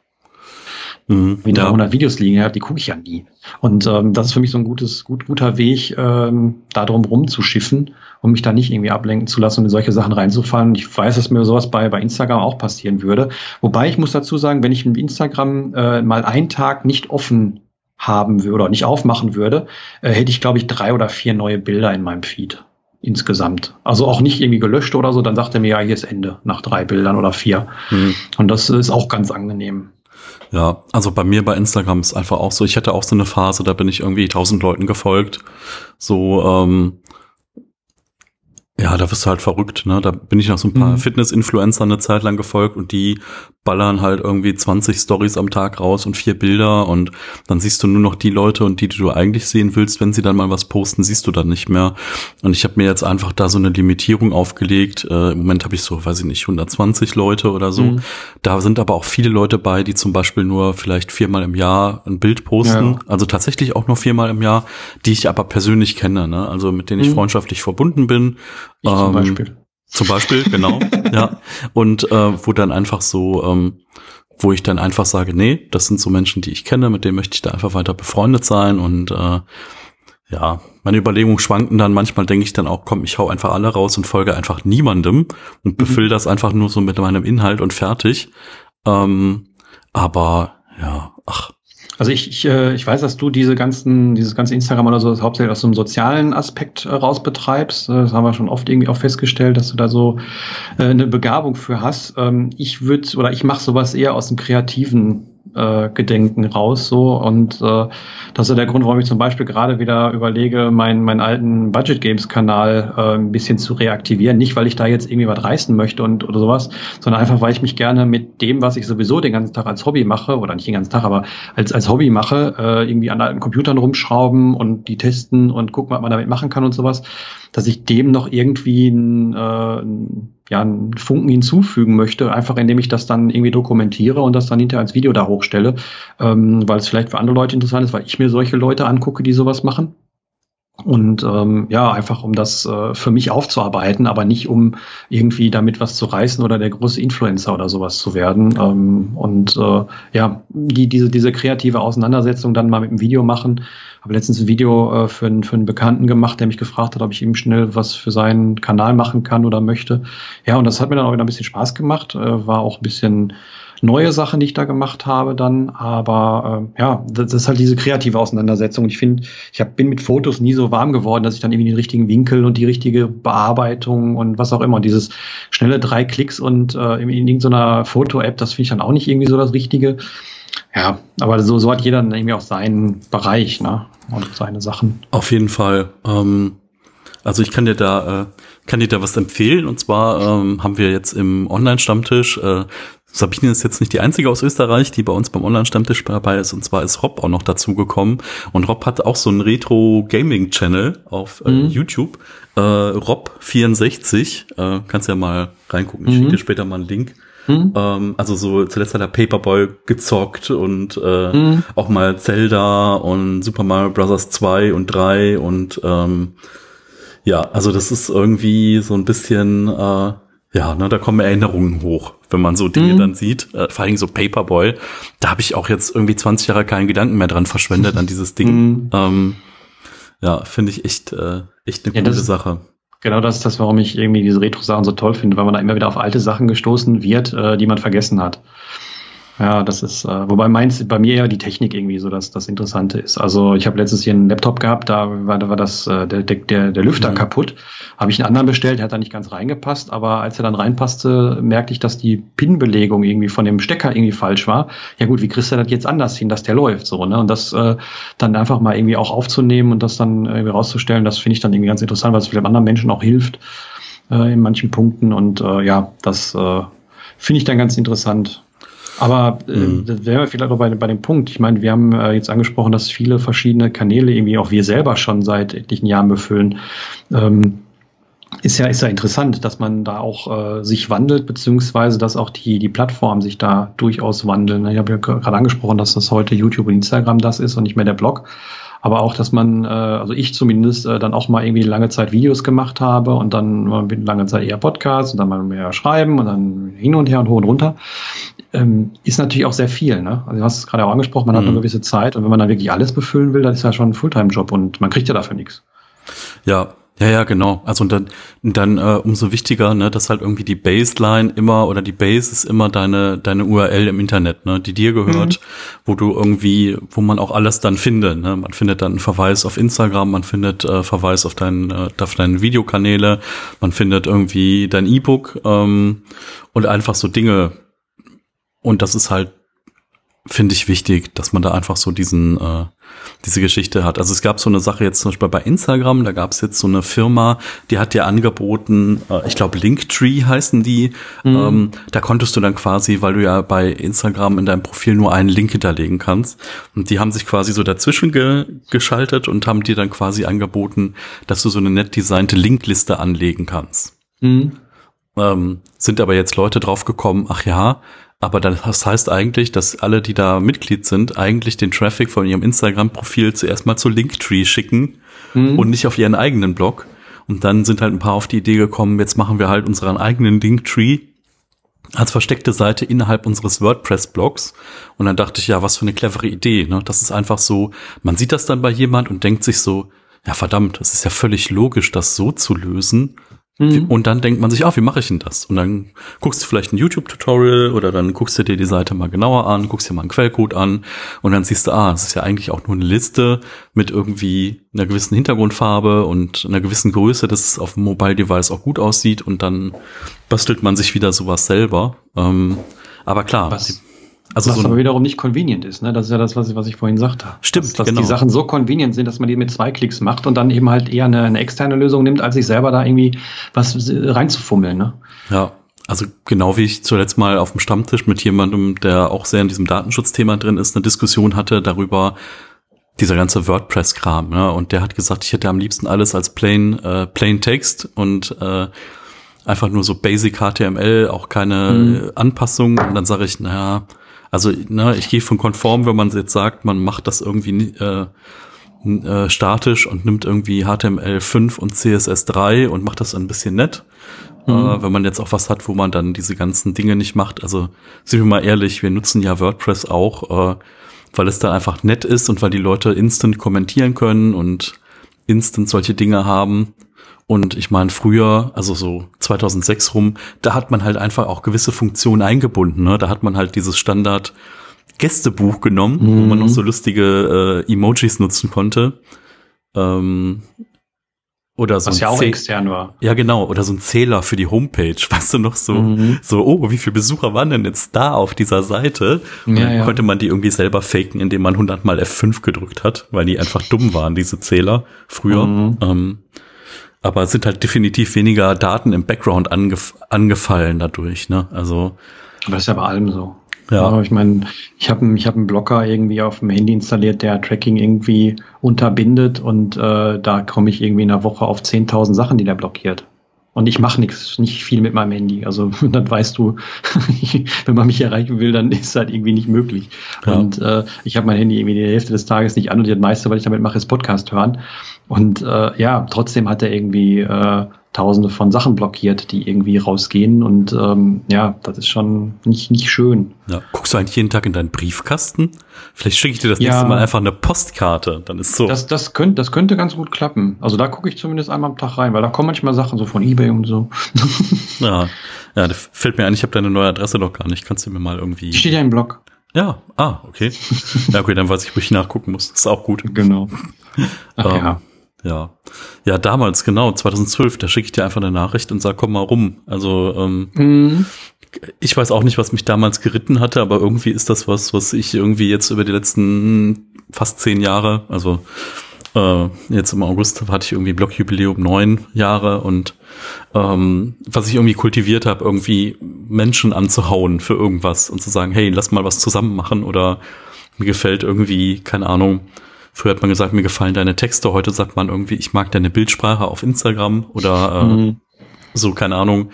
Speaker 2: Mhm, Wie 300 ja. Videos liegen, ja, die gucke ich ja nie. Und ähm, das ist für mich so ein gutes, gut, guter Weg, ähm, da drum rumzuschiffen, um mich da nicht irgendwie ablenken zu lassen und in solche Sachen reinzufallen. Ich weiß, dass mir sowas bei, bei Instagram auch passieren würde. Wobei ich muss dazu sagen, wenn ich in Instagram äh, mal einen Tag nicht offen haben würde oder nicht aufmachen würde, äh, hätte ich, glaube ich, drei oder vier neue Bilder in meinem Feed insgesamt. Also auch nicht irgendwie gelöscht oder so, dann sagt er mir, ja, hier ist Ende nach drei Bildern oder vier. Mhm. Und das ist auch ganz angenehm.
Speaker 1: Ja, also bei mir bei Instagram ist einfach auch so, ich hatte auch so eine Phase, da bin ich irgendwie tausend Leuten gefolgt. So, ähm, ja, da wirst du halt verrückt, ne? Da bin ich noch so ein paar mhm. Fitness-Influencer eine Zeit lang gefolgt und die ballern halt irgendwie 20 Stories am Tag raus und vier Bilder und dann siehst du nur noch die Leute und die, die du eigentlich sehen willst, wenn sie dann mal was posten, siehst du dann nicht mehr. Und ich habe mir jetzt einfach da so eine Limitierung aufgelegt. Äh, Im Moment habe ich so, weiß ich nicht, 120 Leute oder so. Mhm. Da sind aber auch viele Leute bei, die zum Beispiel nur vielleicht viermal im Jahr ein Bild posten. Ja. Also tatsächlich auch nur viermal im Jahr, die ich aber persönlich kenne, ne? Also mit denen ich mhm. freundschaftlich verbunden bin.
Speaker 2: Ich ähm, zum Beispiel.
Speaker 1: Zum Beispiel, genau, ja. Und äh, wo dann einfach so, ähm, wo ich dann einfach sage, nee, das sind so Menschen, die ich kenne, mit denen möchte ich da einfach weiter befreundet sein und äh, ja, meine Überlegungen schwanken dann. Manchmal denke ich dann auch, komm, ich hau einfach alle raus und folge einfach niemandem und mhm. befülle mhm. das einfach nur so mit meinem Inhalt und fertig. Ähm, aber ja, ach,
Speaker 2: also ich, ich, äh, ich weiß, dass du diese ganzen, dieses ganze Instagram oder so hauptsächlich aus einem sozialen Aspekt äh, raus betreibst. Äh, das haben wir schon oft irgendwie auch festgestellt, dass du da so eine Begabung für hast. Ähm, ich würde oder ich mache sowas eher aus dem kreativen äh, Gedenken raus so und äh, das ist der Grund, warum ich zum Beispiel gerade wieder überlege, meinen meinen alten Budget Games Kanal äh, ein bisschen zu reaktivieren. Nicht, weil ich da jetzt irgendwie was reißen möchte und oder sowas, sondern einfach, weil ich mich gerne mit dem, was ich sowieso den ganzen Tag als Hobby mache oder nicht den ganzen Tag, aber als als Hobby mache, äh, irgendwie an alten Computern rumschrauben und die testen und gucken, was man damit machen kann und sowas, dass ich dem noch irgendwie ein, äh, ja, einen Funken hinzufügen möchte, einfach indem ich das dann irgendwie dokumentiere und das dann hinterher als Video da hochstelle, ähm, weil es vielleicht für andere Leute interessant ist, weil ich mir solche Leute angucke, die sowas machen. Und ähm, ja, einfach um das äh, für mich aufzuarbeiten, aber nicht um irgendwie damit was zu reißen oder der große Influencer oder sowas zu werden. Ähm, und äh, ja, die, diese, diese kreative Auseinandersetzung dann mal mit dem Video machen, Habe letztens ein Video äh, für, einen, für einen Bekannten gemacht, der mich gefragt hat, ob ich ihm schnell was für seinen Kanal machen kann oder möchte. Ja, und das hat mir dann auch wieder ein bisschen Spaß gemacht. Äh, war auch ein bisschen neue Sachen, die ich da gemacht habe dann. Aber äh, ja, das ist halt diese kreative Auseinandersetzung. Ich finde, ich hab, bin mit Fotos nie so warm geworden, dass ich dann irgendwie den richtigen Winkel und die richtige Bearbeitung und was auch immer. Und dieses schnelle drei Klicks und äh, in, in irgendeiner Foto-App, das finde ich dann auch nicht irgendwie so das Richtige. Ja, aber so, so hat jeder dann irgendwie auch seinen Bereich, ne? Und seine Sachen.
Speaker 1: Auf jeden Fall. Ähm, also ich kann dir da, äh, kann dir da was empfehlen. Und zwar ähm, haben wir jetzt im Online-Stammtisch äh, Sabine ist jetzt nicht die einzige aus Österreich, die bei uns beim Online-Stammtisch dabei ist. Und zwar ist Rob auch noch dazugekommen. Und Rob hat auch so einen Retro-Gaming-Channel auf äh, mhm. YouTube. Äh, Rob64. Äh, kannst ja mal reingucken. Ich mhm. schicke dir später mal einen Link. Mhm. Ähm, also so zuletzt hat er Paperboy gezockt und äh, mhm. auch mal Zelda und Super Mario Bros. 2 und 3 und ähm, ja, also das ist irgendwie so ein bisschen äh, ja, ne, da kommen Erinnerungen hoch, wenn man so Dinge mhm. dann sieht. Äh, vor allem so Paperboy. Da habe ich auch jetzt irgendwie 20 Jahre keinen Gedanken mehr dran verschwendet an dieses Ding. Mhm. Ähm, ja, finde ich echt, äh, echt eine ja, gute Sache.
Speaker 2: Genau das ist das, warum ich irgendwie diese Retro-Sachen so toll finde, weil man da immer wieder auf alte Sachen gestoßen wird, äh, die man vergessen hat. Ja, das ist, äh, wobei meins bei mir eher die Technik irgendwie so dass das Interessante ist. Also ich habe letztes Jahr einen Laptop gehabt, da war, da war das äh, der, der, der Lüfter mhm. kaputt. Habe ich einen anderen bestellt, der hat da nicht ganz reingepasst, aber als er dann reinpasste, merkte ich, dass die Pin-Belegung irgendwie von dem Stecker irgendwie falsch war. Ja gut, wie kriegst du das jetzt anders hin, dass der läuft so, ne? Und das äh, dann einfach mal irgendwie auch aufzunehmen und das dann irgendwie rauszustellen, das finde ich dann irgendwie ganz interessant, weil es vielleicht anderen Menschen auch hilft äh, in manchen Punkten. Und äh, ja, das äh, finde ich dann ganz interessant. Aber äh, mhm. das wären wir vielleicht auch bei, bei dem Punkt. Ich meine, wir haben äh, jetzt angesprochen, dass viele verschiedene Kanäle irgendwie auch wir selber schon seit etlichen Jahren befüllen. Ähm, ist ja, ist ja interessant, dass man da auch äh, sich wandelt, beziehungsweise dass auch die, die Plattformen sich da durchaus wandeln. Ich habe ja gerade angesprochen, dass das heute YouTube und Instagram das ist und nicht mehr der Blog aber auch, dass man, äh, also ich zumindest, äh, dann auch mal irgendwie lange Zeit Videos gemacht habe und dann mal lange Zeit eher Podcasts und dann mal mehr schreiben und dann hin und her und hoch und runter, ähm, ist natürlich auch sehr viel. Ne? Also du hast es gerade auch angesprochen, man mhm. hat eine gewisse Zeit und wenn man dann wirklich alles befüllen will, dann ist ja schon ein Fulltime-Job und man kriegt ja dafür nichts.
Speaker 1: Ja, ja, ja, genau. Also und dann, dann äh, umso wichtiger, ne, dass halt irgendwie die Baseline immer oder die Base ist immer deine deine URL im Internet, ne, die dir gehört, mhm. wo du irgendwie, wo man auch alles dann findet. Ne? Man findet dann einen Verweis auf Instagram, man findet äh, Verweis auf deinen äh, auf deine Videokanäle, man findet irgendwie dein E-Book ähm, und einfach so Dinge. Und das ist halt finde ich wichtig, dass man da einfach so diesen äh, diese Geschichte hat. Also es gab so eine Sache jetzt zum Beispiel bei Instagram, da gab es jetzt so eine Firma, die hat dir angeboten, äh, ich glaube Linktree heißen die, mhm. ähm, da konntest du dann quasi, weil du ja bei Instagram in deinem Profil nur einen Link hinterlegen kannst, und die haben sich quasi so dazwischen ge geschaltet und haben dir dann quasi angeboten, dass du so eine nett designte Linkliste anlegen kannst. Mhm. Ähm, sind aber jetzt Leute drauf gekommen, ach ja, aber das heißt eigentlich, dass alle, die da Mitglied sind, eigentlich den Traffic von ihrem Instagram-Profil zuerst mal zu Linktree schicken mhm. und nicht auf ihren eigenen Blog. Und dann sind halt ein paar auf die Idee gekommen, jetzt machen wir halt unseren eigenen Linktree als versteckte Seite innerhalb unseres WordPress-Blogs. Und dann dachte ich, ja, was für eine clevere Idee. Ne? Das ist einfach so, man sieht das dann bei jemand und denkt sich so, ja verdammt, es ist ja völlig logisch, das so zu lösen. Mhm. Und dann denkt man sich, ah, wie mache ich denn das? Und dann guckst du vielleicht ein YouTube-Tutorial oder dann guckst du dir die Seite mal genauer an, guckst dir mal einen Quellcode an und dann siehst du, ah, es ist ja eigentlich auch nur eine Liste mit irgendwie einer gewissen Hintergrundfarbe und einer gewissen Größe, dass es auf dem Mobile-Device auch gut aussieht und dann bastelt man sich wieder sowas selber. Ähm, aber klar,
Speaker 2: Was? Also was so aber wiederum nicht convenient ist, ne? Das ist ja das, was ich, was ich vorhin sagte.
Speaker 1: Stimmt,
Speaker 2: dass, dass genau. die Sachen so convenient sind, dass man die mit zwei Klicks macht und dann eben halt eher eine, eine externe Lösung nimmt, als sich selber da irgendwie was reinzufummeln, ne?
Speaker 1: Ja, also genau wie ich zuletzt mal auf dem Stammtisch mit jemandem, der auch sehr in diesem Datenschutzthema drin ist, eine Diskussion hatte darüber, dieser ganze WordPress-Kram, ne? Und der hat gesagt, ich hätte am liebsten alles als plain, äh, plain Text und äh, einfach nur so Basic HTML, auch keine mhm. Anpassungen. Und dann sage ich, naja, also ne, ich gehe von konform, wenn man jetzt sagt, man macht das irgendwie äh, äh, statisch und nimmt irgendwie HTML5 und CSS3 und macht das ein bisschen nett. Mhm. Äh, wenn man jetzt auch was hat, wo man dann diese ganzen Dinge nicht macht. Also sind wir mal ehrlich, wir nutzen ja WordPress auch. Äh, weil es da einfach nett ist und weil die Leute instant kommentieren können und instant solche Dinge haben. Und ich meine, früher, also so 2006 rum, da hat man halt einfach auch gewisse Funktionen eingebunden. Ne? Da hat man halt dieses Standard Gästebuch genommen, mhm. wo man noch so lustige äh, Emojis nutzen konnte. Ähm, oder so
Speaker 2: Was ja auch extern war.
Speaker 1: Ja, genau. Oder so ein Zähler für die Homepage. Weißt du noch so, mhm. so, oh, wie viele Besucher waren denn jetzt da auf dieser Seite? Und ja, dann ja. konnte man die irgendwie selber faken, indem man 100 mal F5 gedrückt hat, weil die einfach dumm waren, diese Zähler früher. Mhm. Ähm, aber es sind halt definitiv weniger Daten im Background angef angefallen dadurch, ne? Also.
Speaker 2: Aber das ist ja bei allem so. Ja. ja ich meine, ich habe ich hab einen Blocker irgendwie auf dem Handy installiert, der Tracking irgendwie unterbindet und äh, da komme ich irgendwie in einer Woche auf 10.000 Sachen, die der blockiert. Und ich mache nichts, nicht viel mit meinem Handy. Also dann weißt du, wenn man mich erreichen will, dann ist es halt irgendwie nicht möglich. Ja. Und äh, ich habe mein Handy irgendwie die Hälfte des Tages nicht an und das meiste, was ich damit mache, ist Podcast hören. Und äh, ja, trotzdem hat er irgendwie äh, tausende von Sachen blockiert, die irgendwie rausgehen. Und ähm, ja, das ist schon nicht, nicht schön.
Speaker 1: Ja. Guckst du eigentlich jeden Tag in deinen Briefkasten? Vielleicht schicke ich dir das ja, nächste Mal einfach eine Postkarte. Dann ist so.
Speaker 2: Das, das, könnte, das könnte ganz gut klappen. Also da gucke ich zumindest einmal am Tag rein, weil da kommen manchmal Sachen so von Ebay und so.
Speaker 1: ja, ja, das fällt mir ein, ich habe deine neue Adresse noch gar nicht. Kannst du mir mal irgendwie.
Speaker 2: Steht ja im Blog.
Speaker 1: Ja, ah, okay. ja, okay, dann weiß ich, wo ich nachgucken muss. ist auch gut.
Speaker 2: Genau.
Speaker 1: Ach, ähm, ja. Ja, ja, damals, genau, 2012, da schicke ich dir einfach eine Nachricht und sag, komm mal rum. Also, ähm, mhm. ich weiß auch nicht, was mich damals geritten hatte, aber irgendwie ist das was, was ich irgendwie jetzt über die letzten fast zehn Jahre, also äh, jetzt im August hatte ich irgendwie Blockjubiläum neun Jahre und ähm, was ich irgendwie kultiviert habe, irgendwie Menschen anzuhauen für irgendwas und zu sagen, hey, lass mal was zusammen machen oder mir gefällt irgendwie, keine Ahnung, Früher hat man gesagt, mir gefallen deine Texte. Heute sagt man irgendwie, ich mag deine Bildsprache auf Instagram oder äh, mhm. so, keine Ahnung.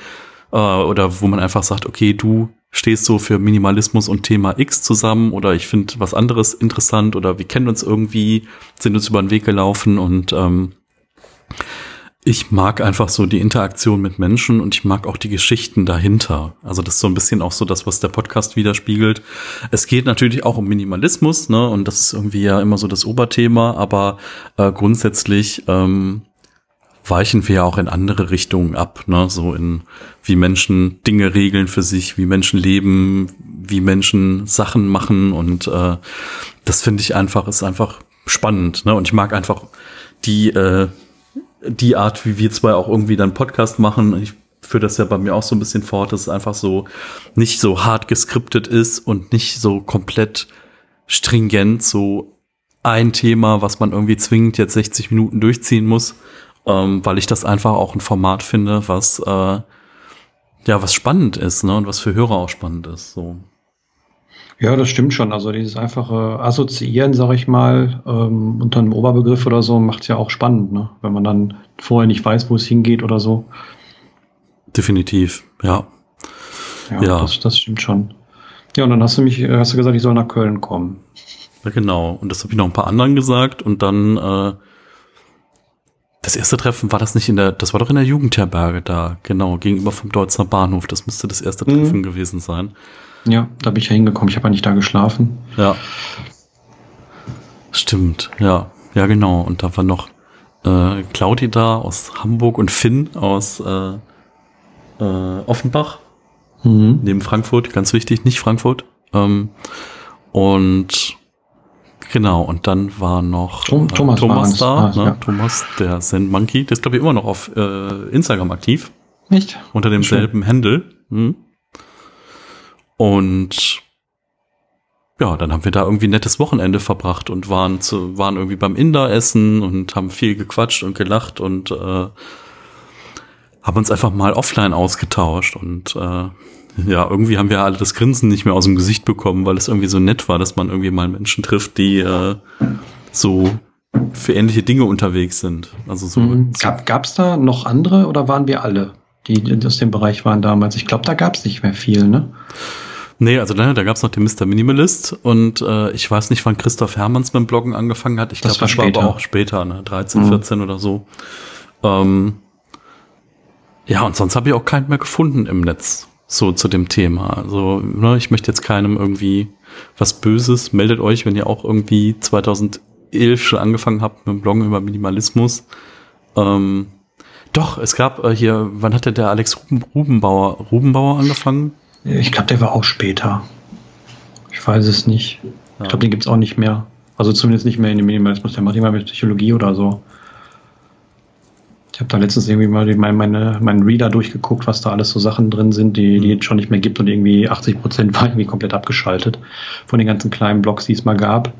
Speaker 1: Äh, oder wo man einfach sagt, okay, du stehst so für Minimalismus und Thema X zusammen oder ich finde was anderes interessant oder wir kennen uns irgendwie, sind uns über den Weg gelaufen und ähm, ich mag einfach so die Interaktion mit Menschen und ich mag auch die Geschichten dahinter. Also das ist so ein bisschen auch so das, was der Podcast widerspiegelt. Es geht natürlich auch um Minimalismus, ne? Und das ist irgendwie ja immer so das Oberthema, aber äh, grundsätzlich ähm, weichen wir ja auch in andere Richtungen ab, ne? So in wie Menschen Dinge regeln für sich, wie Menschen leben, wie Menschen Sachen machen und äh, das finde ich einfach, ist einfach spannend, ne? Und ich mag einfach die äh, die Art, wie wir zwei auch irgendwie dann Podcast machen. Ich führe das ja bei mir auch so ein bisschen fort, dass es einfach so nicht so hart geskriptet ist und nicht so komplett stringent, so ein Thema, was man irgendwie zwingend jetzt 60 Minuten durchziehen muss, ähm, weil ich das einfach auch ein Format finde, was äh, ja was spannend ist, ne, und was für Hörer auch spannend ist. So.
Speaker 2: Ja, das stimmt schon. Also dieses einfache Assoziieren, sag ich mal, ähm, unter einem Oberbegriff oder so, macht es ja auch spannend, ne? wenn man dann vorher nicht weiß, wo es hingeht oder so.
Speaker 1: Definitiv, ja.
Speaker 2: Ja, ja. Das, das stimmt schon. Ja, und dann hast du mich, hast du gesagt, ich soll nach Köln kommen.
Speaker 1: Ja, genau. Und das habe ich noch ein paar anderen gesagt. Und dann äh, das erste Treffen war das nicht in der, das war doch in der Jugendherberge da, genau, gegenüber vom Deutzer Bahnhof. Das müsste das erste mhm. Treffen gewesen sein.
Speaker 2: Ja, da bin ich ja hingekommen. Ich habe ja nicht da geschlafen.
Speaker 1: Ja. Stimmt, ja. Ja, genau. Und da war noch äh, Claudi da aus Hamburg und Finn aus äh, äh, Offenbach. Mhm. Neben Frankfurt, ganz wichtig, nicht Frankfurt. Ähm, und genau, und dann war noch
Speaker 2: Tom, Thomas, Thomas
Speaker 1: da, ah, ne? ja. Thomas, der Zen Monkey, der ist, glaube ich, immer noch auf äh, Instagram aktiv.
Speaker 2: Nicht?
Speaker 1: Unter demselben Handle. Hm. Und ja, dann haben wir da irgendwie ein nettes Wochenende verbracht und waren zu, waren irgendwie beim Inder essen und haben viel gequatscht und gelacht und äh, haben uns einfach mal offline ausgetauscht und äh, ja, irgendwie haben wir alle das Grinsen nicht mehr aus dem Gesicht bekommen, weil es irgendwie so nett war, dass man irgendwie mal Menschen trifft, die äh, so für ähnliche Dinge unterwegs sind. Also so.
Speaker 2: Mhm. Gab es da noch andere oder waren wir alle, die aus dem Bereich waren damals? Ich glaube, da gab es nicht mehr viel, ne?
Speaker 1: Nee, also ne, da gab es noch den Mr. Minimalist und äh, ich weiß nicht, wann Christoph Hermanns mit dem Bloggen angefangen hat. Ich glaube, das, war, das war aber auch später, ne? 13, mhm. 14 oder so. Ähm, ja, und sonst habe ich auch keinen mehr gefunden im Netz, so zu dem Thema. Also, ne, ich möchte jetzt keinem irgendwie was Böses. Meldet euch, wenn ihr auch irgendwie 2011 schon angefangen habt mit dem Bloggen über Minimalismus. Ähm, doch, es gab äh, hier, wann hatte der Alex Ruben, Rubenbauer, Rubenbauer angefangen?
Speaker 2: Ich glaube, der war auch später. Ich weiß es nicht. Ja. Ich glaube, den gibt's auch nicht mehr. Also zumindest nicht mehr in dem Minimalismus. Der macht immer mit Psychologie oder so. Ich habe da letztens irgendwie mal die, meine, meinen Reader durchgeguckt, was da alles so Sachen drin sind, die, die es schon nicht mehr gibt und irgendwie 80 Prozent war irgendwie komplett abgeschaltet von den ganzen kleinen Blogs, die es mal gab.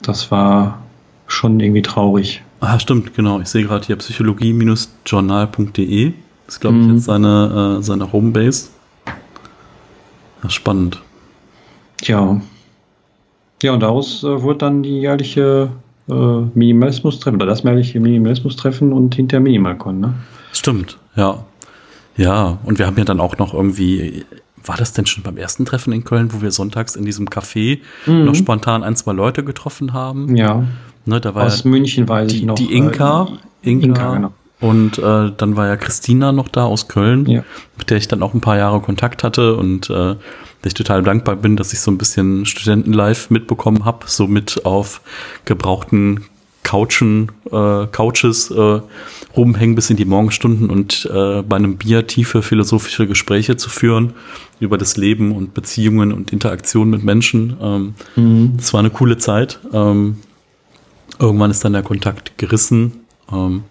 Speaker 2: Das war schon irgendwie traurig.
Speaker 1: Ah, stimmt, genau. Ich sehe gerade hier psychologie-journal.de. Das ist, glaube ich, mhm. jetzt seine, äh, seine Homebase. Ja, spannend.
Speaker 2: Ja. Ja, und daraus äh, wurde dann die jährliche äh, Minimalismus-Treffen oder das jährliche Minimalismus-Treffen und hinter Minimalcon, ne?
Speaker 1: Stimmt, ja. Ja, und wir haben ja dann auch noch irgendwie, war das denn schon beim ersten Treffen in Köln, wo wir sonntags in diesem Café mhm. noch spontan ein, zwei Leute getroffen haben?
Speaker 2: Ja.
Speaker 1: Ne, da war
Speaker 2: Aus ja München weiß
Speaker 1: die,
Speaker 2: ich noch.
Speaker 1: Die Inka.
Speaker 2: Äh, Inka, Inka genau.
Speaker 1: Und äh, dann war ja Christina noch da aus Köln, ja. mit der ich dann auch ein paar Jahre Kontakt hatte und äh, der ich total dankbar bin, dass ich so ein bisschen Studentenlife mitbekommen habe, so mit auf gebrauchten Couchen, äh, Couches äh, rumhängen bis in die Morgenstunden und äh, bei einem Bier tiefe philosophische Gespräche zu führen über das Leben und Beziehungen und Interaktion mit Menschen. Ähm, mhm. Das war eine coole Zeit. Ähm, irgendwann ist dann der Kontakt gerissen. Ähm,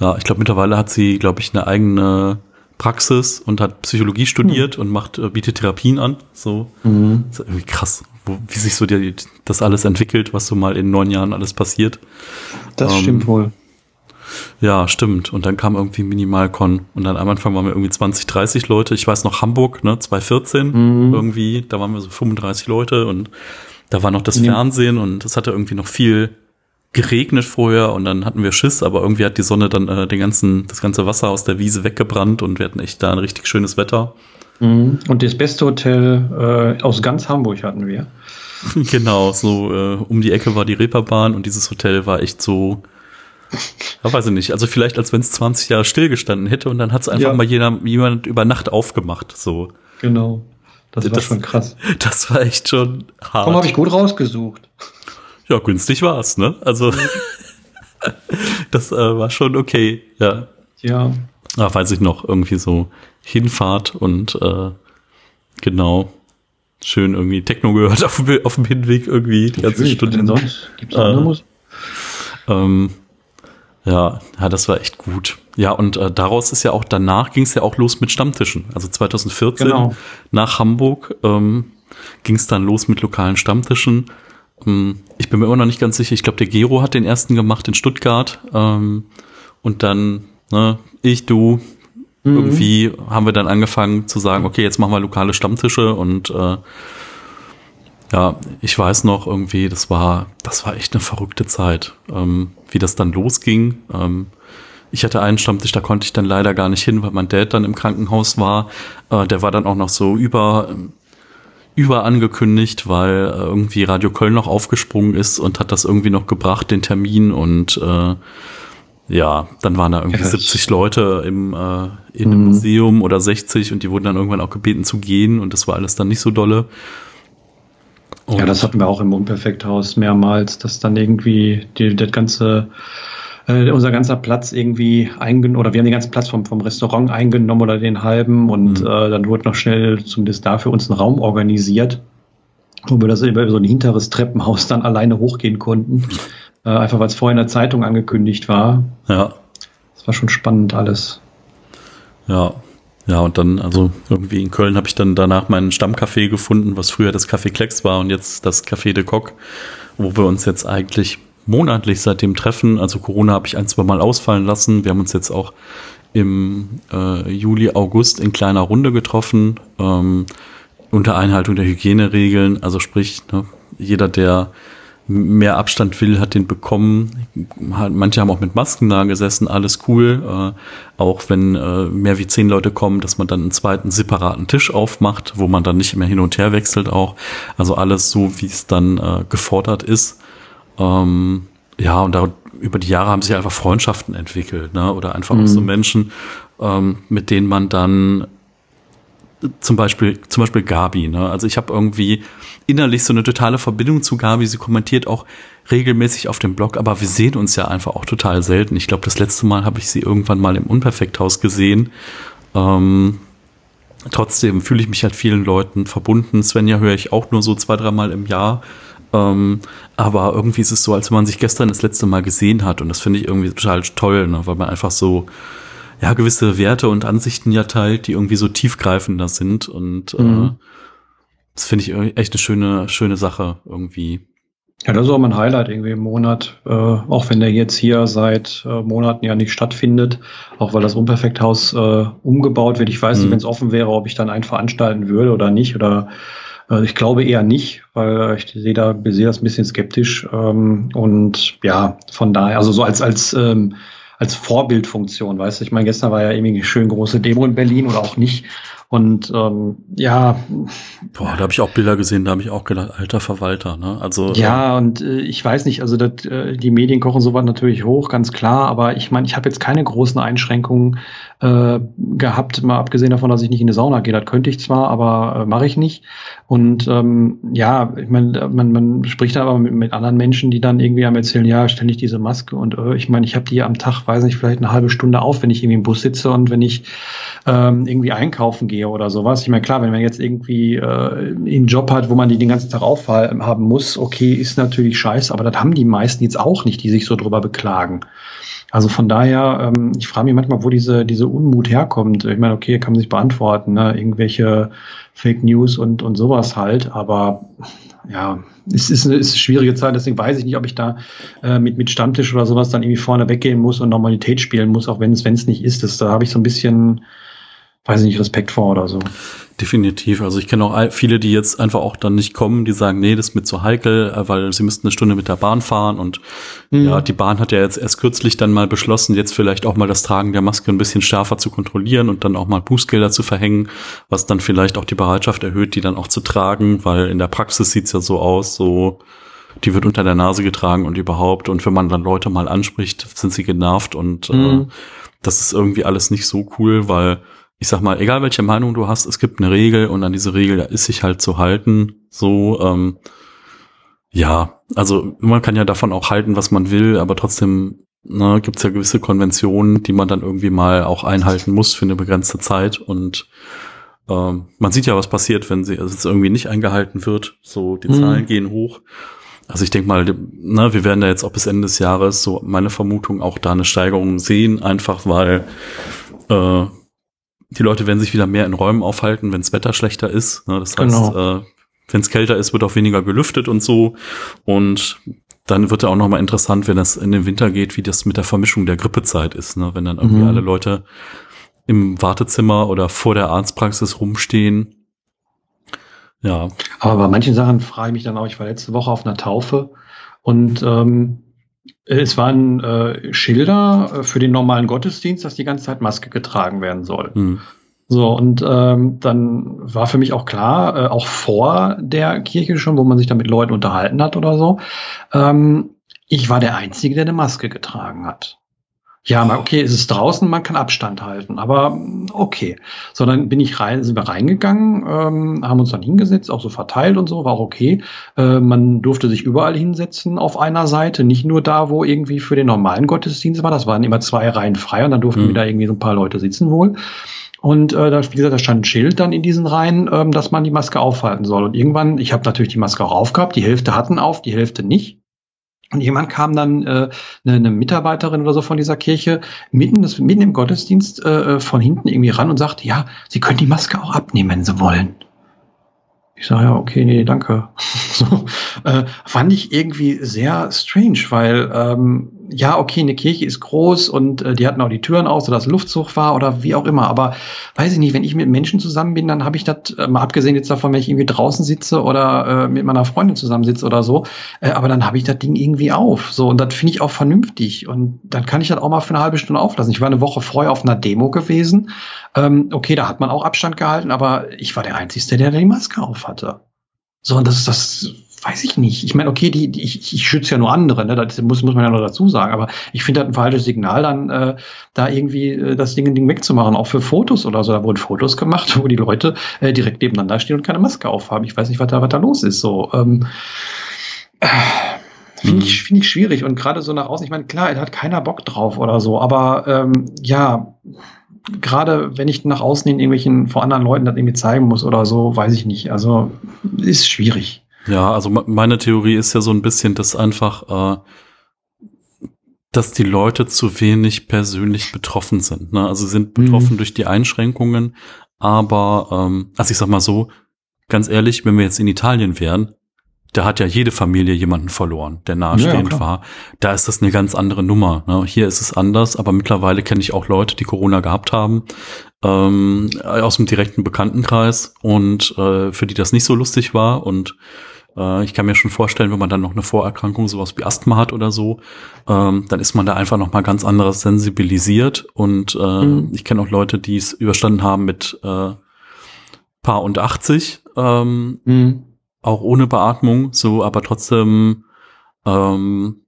Speaker 1: ja, ich glaube, mittlerweile hat sie, glaube ich, eine eigene Praxis und hat Psychologie studiert mhm. und macht, äh, bietet Therapien an. So. Mhm. Das ist irgendwie krass, wo, wie sich so die, das alles entwickelt, was so mal in neun Jahren alles passiert.
Speaker 2: Das ähm, stimmt wohl.
Speaker 1: Ja, stimmt. Und dann kam irgendwie Minimalcon. Und dann am Anfang waren wir irgendwie 20, 30 Leute. Ich weiß noch Hamburg, ne, 2014 mhm. irgendwie. Da waren wir so 35 Leute und da war noch das Fernsehen und es hatte irgendwie noch viel geregnet vorher und dann hatten wir Schiss, aber irgendwie hat die Sonne dann äh, den ganzen, das ganze Wasser aus der Wiese weggebrannt und wir hatten echt da ein richtig schönes Wetter.
Speaker 2: Mhm. Und das beste Hotel äh, aus ganz Hamburg hatten wir.
Speaker 1: genau, so äh, um die Ecke war die Reeperbahn und dieses Hotel war echt so, ja, weiß ich nicht, also vielleicht als wenn es 20 Jahre stillgestanden hätte und dann hat es einfach ja. mal jeder, jemand über Nacht aufgemacht, so.
Speaker 2: Genau. Das war das, schon krass.
Speaker 1: Das war echt schon
Speaker 2: hart. Warum habe ich gut rausgesucht?
Speaker 1: Ja, günstig war's, ne? Also das äh, war schon okay, ja.
Speaker 2: Ja.
Speaker 1: Ah, weiß ich noch, irgendwie so Hinfahrt und äh, genau schön irgendwie Techno gehört auf, auf dem Hinweg irgendwie die ganze Stunde. Sonst? Gibt's auch äh, Musik? Ähm, ja, ja, das war echt gut. Ja, und äh, daraus ist ja auch, danach ging es ja auch los mit Stammtischen. Also 2014 genau. nach Hamburg ähm, ging es dann los mit lokalen Stammtischen. Ähm, ich bin mir immer noch nicht ganz sicher. Ich glaube, der Gero hat den ersten gemacht in Stuttgart. Ähm, und dann, ne, ich, du, mhm. irgendwie haben wir dann angefangen zu sagen, okay, jetzt machen wir lokale Stammtische und äh, ja, ich weiß noch irgendwie, das war, das war echt eine verrückte Zeit, ähm, wie das dann losging. Ähm, ich hatte einen Stammtisch, da konnte ich dann leider gar nicht hin, weil mein Dad dann im Krankenhaus war. Äh, der war dann auch noch so über überangekündigt, weil äh, irgendwie Radio Köln noch aufgesprungen ist und hat das irgendwie noch gebracht, den Termin und äh, ja, dann waren da irgendwie ja, 70 Leute im, äh, in einem mhm. Museum oder 60 und die wurden dann irgendwann auch gebeten zu gehen und das war alles dann nicht so dolle.
Speaker 2: Und ja, das hatten wir auch im Unperfekthaus mehrmals, dass dann irgendwie die, das ganze äh, unser ganzer Platz irgendwie eingenommen, oder wir haben den ganzen Platz vom, vom Restaurant eingenommen oder den halben und mhm. äh, dann wurde noch schnell zumindest da für uns ein Raum organisiert, wo wir das über so ein hinteres Treppenhaus dann alleine hochgehen konnten. Äh, einfach weil es vorher in der Zeitung angekündigt war.
Speaker 1: Ja.
Speaker 2: Das war schon spannend alles.
Speaker 1: Ja, ja, und dann, also irgendwie in Köln habe ich dann danach meinen Stammcafé gefunden, was früher das Café Klecks war und jetzt das Café de Coq, wo wir uns jetzt eigentlich monatlich seit dem Treffen. Also Corona habe ich ein, zwei Mal ausfallen lassen. Wir haben uns jetzt auch im äh, Juli, August in kleiner Runde getroffen, ähm, unter Einhaltung der Hygieneregeln. Also sprich, ne, jeder, der mehr Abstand will, hat den bekommen. Manche haben auch mit Masken da gesessen, alles cool. Äh, auch wenn äh, mehr wie zehn Leute kommen, dass man dann einen zweiten separaten Tisch aufmacht, wo man dann nicht mehr hin und her wechselt auch. Also alles so, wie es dann äh, gefordert ist. Ähm, ja, und da, über die Jahre haben sich einfach Freundschaften entwickelt, ne? Oder einfach mhm. auch so mhm. Menschen, ähm, mit denen man dann zum Beispiel, zum Beispiel Gabi, ne? Also ich habe irgendwie innerlich so eine totale Verbindung zu Gabi. Sie kommentiert auch regelmäßig auf dem Blog, aber wir sehen uns ja einfach auch total selten. Ich glaube, das letzte Mal habe ich sie irgendwann mal im Unperfekthaus gesehen. Ähm, trotzdem fühle ich mich halt vielen Leuten verbunden. Svenja höre ich auch nur so zwei, dreimal im Jahr. Ähm, aber irgendwie ist es so, als wenn man sich gestern das letzte Mal gesehen hat. Und das finde ich irgendwie total toll, ne? weil man einfach so ja gewisse Werte und Ansichten ja teilt, die irgendwie so tiefgreifender sind. Und äh, mhm. äh, das finde ich echt eine schöne, schöne Sache irgendwie.
Speaker 2: Ja, das ist auch mein Highlight irgendwie im Monat, äh, auch wenn der jetzt hier seit äh, Monaten ja nicht stattfindet, auch weil das Unperfekthaus äh, umgebaut wird. Ich weiß mhm. nicht, wenn es offen wäre, ob ich dann einen veranstalten würde oder nicht. Oder äh, ich glaube eher nicht, weil ich sehe da sehe das ein bisschen skeptisch. Ähm, und ja, von daher, also so als als ähm, als Vorbildfunktion, weißt du, ich meine, gestern war ja irgendwie eine schön große Demo in Berlin oder auch nicht. Und ähm, ja.
Speaker 1: Boah, da habe ich auch Bilder gesehen, da habe ich auch gedacht, alter Verwalter, ne?
Speaker 2: Also. Ja, äh, und äh, ich weiß nicht, also das, äh, die Medien kochen sowas natürlich hoch, ganz klar, aber ich meine, ich habe jetzt keine großen Einschränkungen äh, gehabt, mal abgesehen davon, dass ich nicht in die Sauna gehe. Das könnte ich zwar, aber äh, mache ich nicht. Und ähm, ja, ich meine, man, man spricht aber mit, mit anderen Menschen, die dann irgendwie am erzählen, ja, ständig diese Maske und äh, ich meine, ich habe die am Tag, weiß nicht, vielleicht eine halbe Stunde auf, wenn ich irgendwie im Bus sitze und wenn ich ähm, irgendwie einkaufen gehe oder sowas. Ich meine, klar, wenn man jetzt irgendwie äh, einen Job hat, wo man die den ganzen Tag aufhaben muss, okay, ist natürlich scheiße, aber das haben die meisten jetzt auch nicht, die sich so drüber beklagen. Also von daher, ähm, ich frage mich manchmal, wo diese, diese Unmut herkommt. Ich meine, okay, kann man sich beantworten, ne? irgendwelche Fake News und, und sowas halt, aber ja, es ist, eine, es ist eine schwierige Zeit, deswegen weiß ich nicht, ob ich da äh, mit, mit Stammtisch oder sowas dann irgendwie vorne weggehen muss und Normalität spielen muss, auch wenn es wenn es nicht ist. Das, da habe ich so ein bisschen weiß ich nicht, Respekt vor oder so.
Speaker 1: Definitiv. Also ich kenne auch viele, die jetzt einfach auch dann nicht kommen, die sagen, nee, das ist mir zu heikel, äh, weil sie müssten eine Stunde mit der Bahn fahren und mhm. ja, die Bahn hat ja jetzt erst kürzlich dann mal beschlossen, jetzt vielleicht auch mal das Tragen der Maske ein bisschen schärfer zu kontrollieren und dann auch mal Bußgelder zu verhängen, was dann vielleicht auch die Bereitschaft erhöht, die dann auch zu tragen, weil in der Praxis sieht's ja so aus, so die wird unter der Nase getragen und überhaupt und wenn man dann Leute mal anspricht, sind sie genervt und mhm. äh, das ist irgendwie alles nicht so cool, weil ich sag mal, egal welche Meinung du hast, es gibt eine Regel und an diese Regel, ist sich halt zu halten. So, ähm, ja, also man kann ja davon auch halten, was man will, aber trotzdem ne, gibt es ja gewisse Konventionen, die man dann irgendwie mal auch einhalten muss für eine begrenzte Zeit. Und ähm, man sieht ja, was passiert, wenn sie also es irgendwie nicht eingehalten wird. So, die mhm. Zahlen gehen hoch. Also ich denke mal, ne, wir werden da jetzt auch bis Ende des Jahres, so meine Vermutung, auch da eine Steigerung sehen, einfach weil äh, die Leute werden sich wieder mehr in Räumen aufhalten, wenn das Wetter schlechter ist. Ne? Das heißt, genau. äh, wenn es kälter ist, wird auch weniger gelüftet und so. Und dann wird ja auch noch mal interessant, wenn es in den Winter geht, wie das mit der Vermischung der Grippezeit ist. Ne? Wenn dann irgendwie mhm. alle Leute im Wartezimmer oder vor der Arztpraxis rumstehen.
Speaker 2: Ja. Aber bei manchen Sachen frage ich mich dann auch, ich war letzte Woche auf einer Taufe und ähm, es waren äh, Schilder äh, für den normalen Gottesdienst, dass die ganze Zeit Maske getragen werden soll. Mhm. So, und ähm, dann war für mich auch klar, äh, auch vor der Kirche schon, wo man sich da mit Leuten unterhalten hat oder so, ähm, ich war der Einzige, der eine Maske getragen hat. Ja, okay, es ist draußen, man kann Abstand halten, aber okay. So, dann bin ich rein, sind wir reingegangen, ähm, haben uns dann hingesetzt, auch so verteilt und so, war auch okay. Äh, man durfte sich überall hinsetzen auf einer Seite, nicht nur da, wo irgendwie für den normalen Gottesdienst war. Das waren immer zwei Reihen frei und dann durften mhm. wieder irgendwie so ein paar Leute sitzen wohl. Und äh, da, wie gesagt, da stand ein Schild dann in diesen Reihen, ähm, dass man die Maske aufhalten soll. Und irgendwann, ich habe natürlich die Maske auch aufgehabt, die Hälfte hatten auf, die Hälfte nicht. Und jemand kam dann, äh, eine, eine Mitarbeiterin oder so von dieser Kirche, mitten, das, mitten im Gottesdienst äh, äh, von hinten irgendwie ran und sagte, ja, Sie können die Maske auch abnehmen, wenn Sie wollen. Ich sage, ja, okay, nee, danke. so, äh, fand ich irgendwie sehr strange, weil ähm, ja, okay, eine Kirche ist groß und äh, die hatten auch die Türen aus, so dass Luftzug war oder wie auch immer. Aber weiß ich nicht, wenn ich mit Menschen zusammen bin, dann habe ich das, äh, mal abgesehen jetzt davon, wenn ich irgendwie draußen sitze oder äh, mit meiner Freundin zusammensitze oder so, äh, aber dann habe ich das Ding irgendwie auf. So, und das finde ich auch vernünftig. Und dann kann ich das auch mal für eine halbe Stunde auflassen. Ich war eine Woche vorher auf einer Demo gewesen. Ähm, okay, da hat man auch Abstand gehalten, aber ich war der Einzige, der die Maske auf hatte. So, und das, das weiß ich nicht. Ich meine, okay, die, die ich, ich schütze ja nur andere, ne? Das muss, muss man ja noch dazu sagen. Aber ich finde das ein falsches Signal, dann äh, da irgendwie äh, das Ding, Ding wegzumachen, auch für Fotos oder so. Da wurden Fotos gemacht, wo die Leute äh, direkt nebeneinander stehen und keine Maske aufhaben. Ich weiß nicht, was da, was da los ist. So. Ähm, äh, Finde ich, mhm. finde ich schwierig und gerade so nach außen, ich meine, klar, er hat keiner Bock drauf oder so, aber ähm, ja, gerade wenn ich nach außen in irgendwelchen vor anderen Leuten das irgendwie zeigen muss oder so, weiß ich nicht. Also ist schwierig.
Speaker 1: Ja, also meine Theorie ist ja so ein bisschen, dass einfach, äh, dass die Leute zu wenig persönlich betroffen sind. Ne? Also sie sind betroffen mhm. durch die Einschränkungen, aber ähm, also ich sag mal so, ganz ehrlich, wenn wir jetzt in Italien wären, da hat ja jede Familie jemanden verloren, der nahestehend ja, war. Da ist das eine ganz andere Nummer. Ne? Hier ist es anders, aber mittlerweile kenne ich auch Leute, die Corona gehabt haben, ähm, aus dem direkten Bekanntenkreis und äh, für die das nicht so lustig war. Und äh, ich kann mir schon vorstellen, wenn man dann noch eine Vorerkrankung, sowas wie Asthma hat oder so, ähm, dann ist man da einfach noch mal ganz anderes sensibilisiert. Und äh, mhm. ich kenne auch Leute, die es überstanden haben mit äh, paar und 80. Ähm, mhm auch ohne Beatmung, so, aber trotzdem, ähm,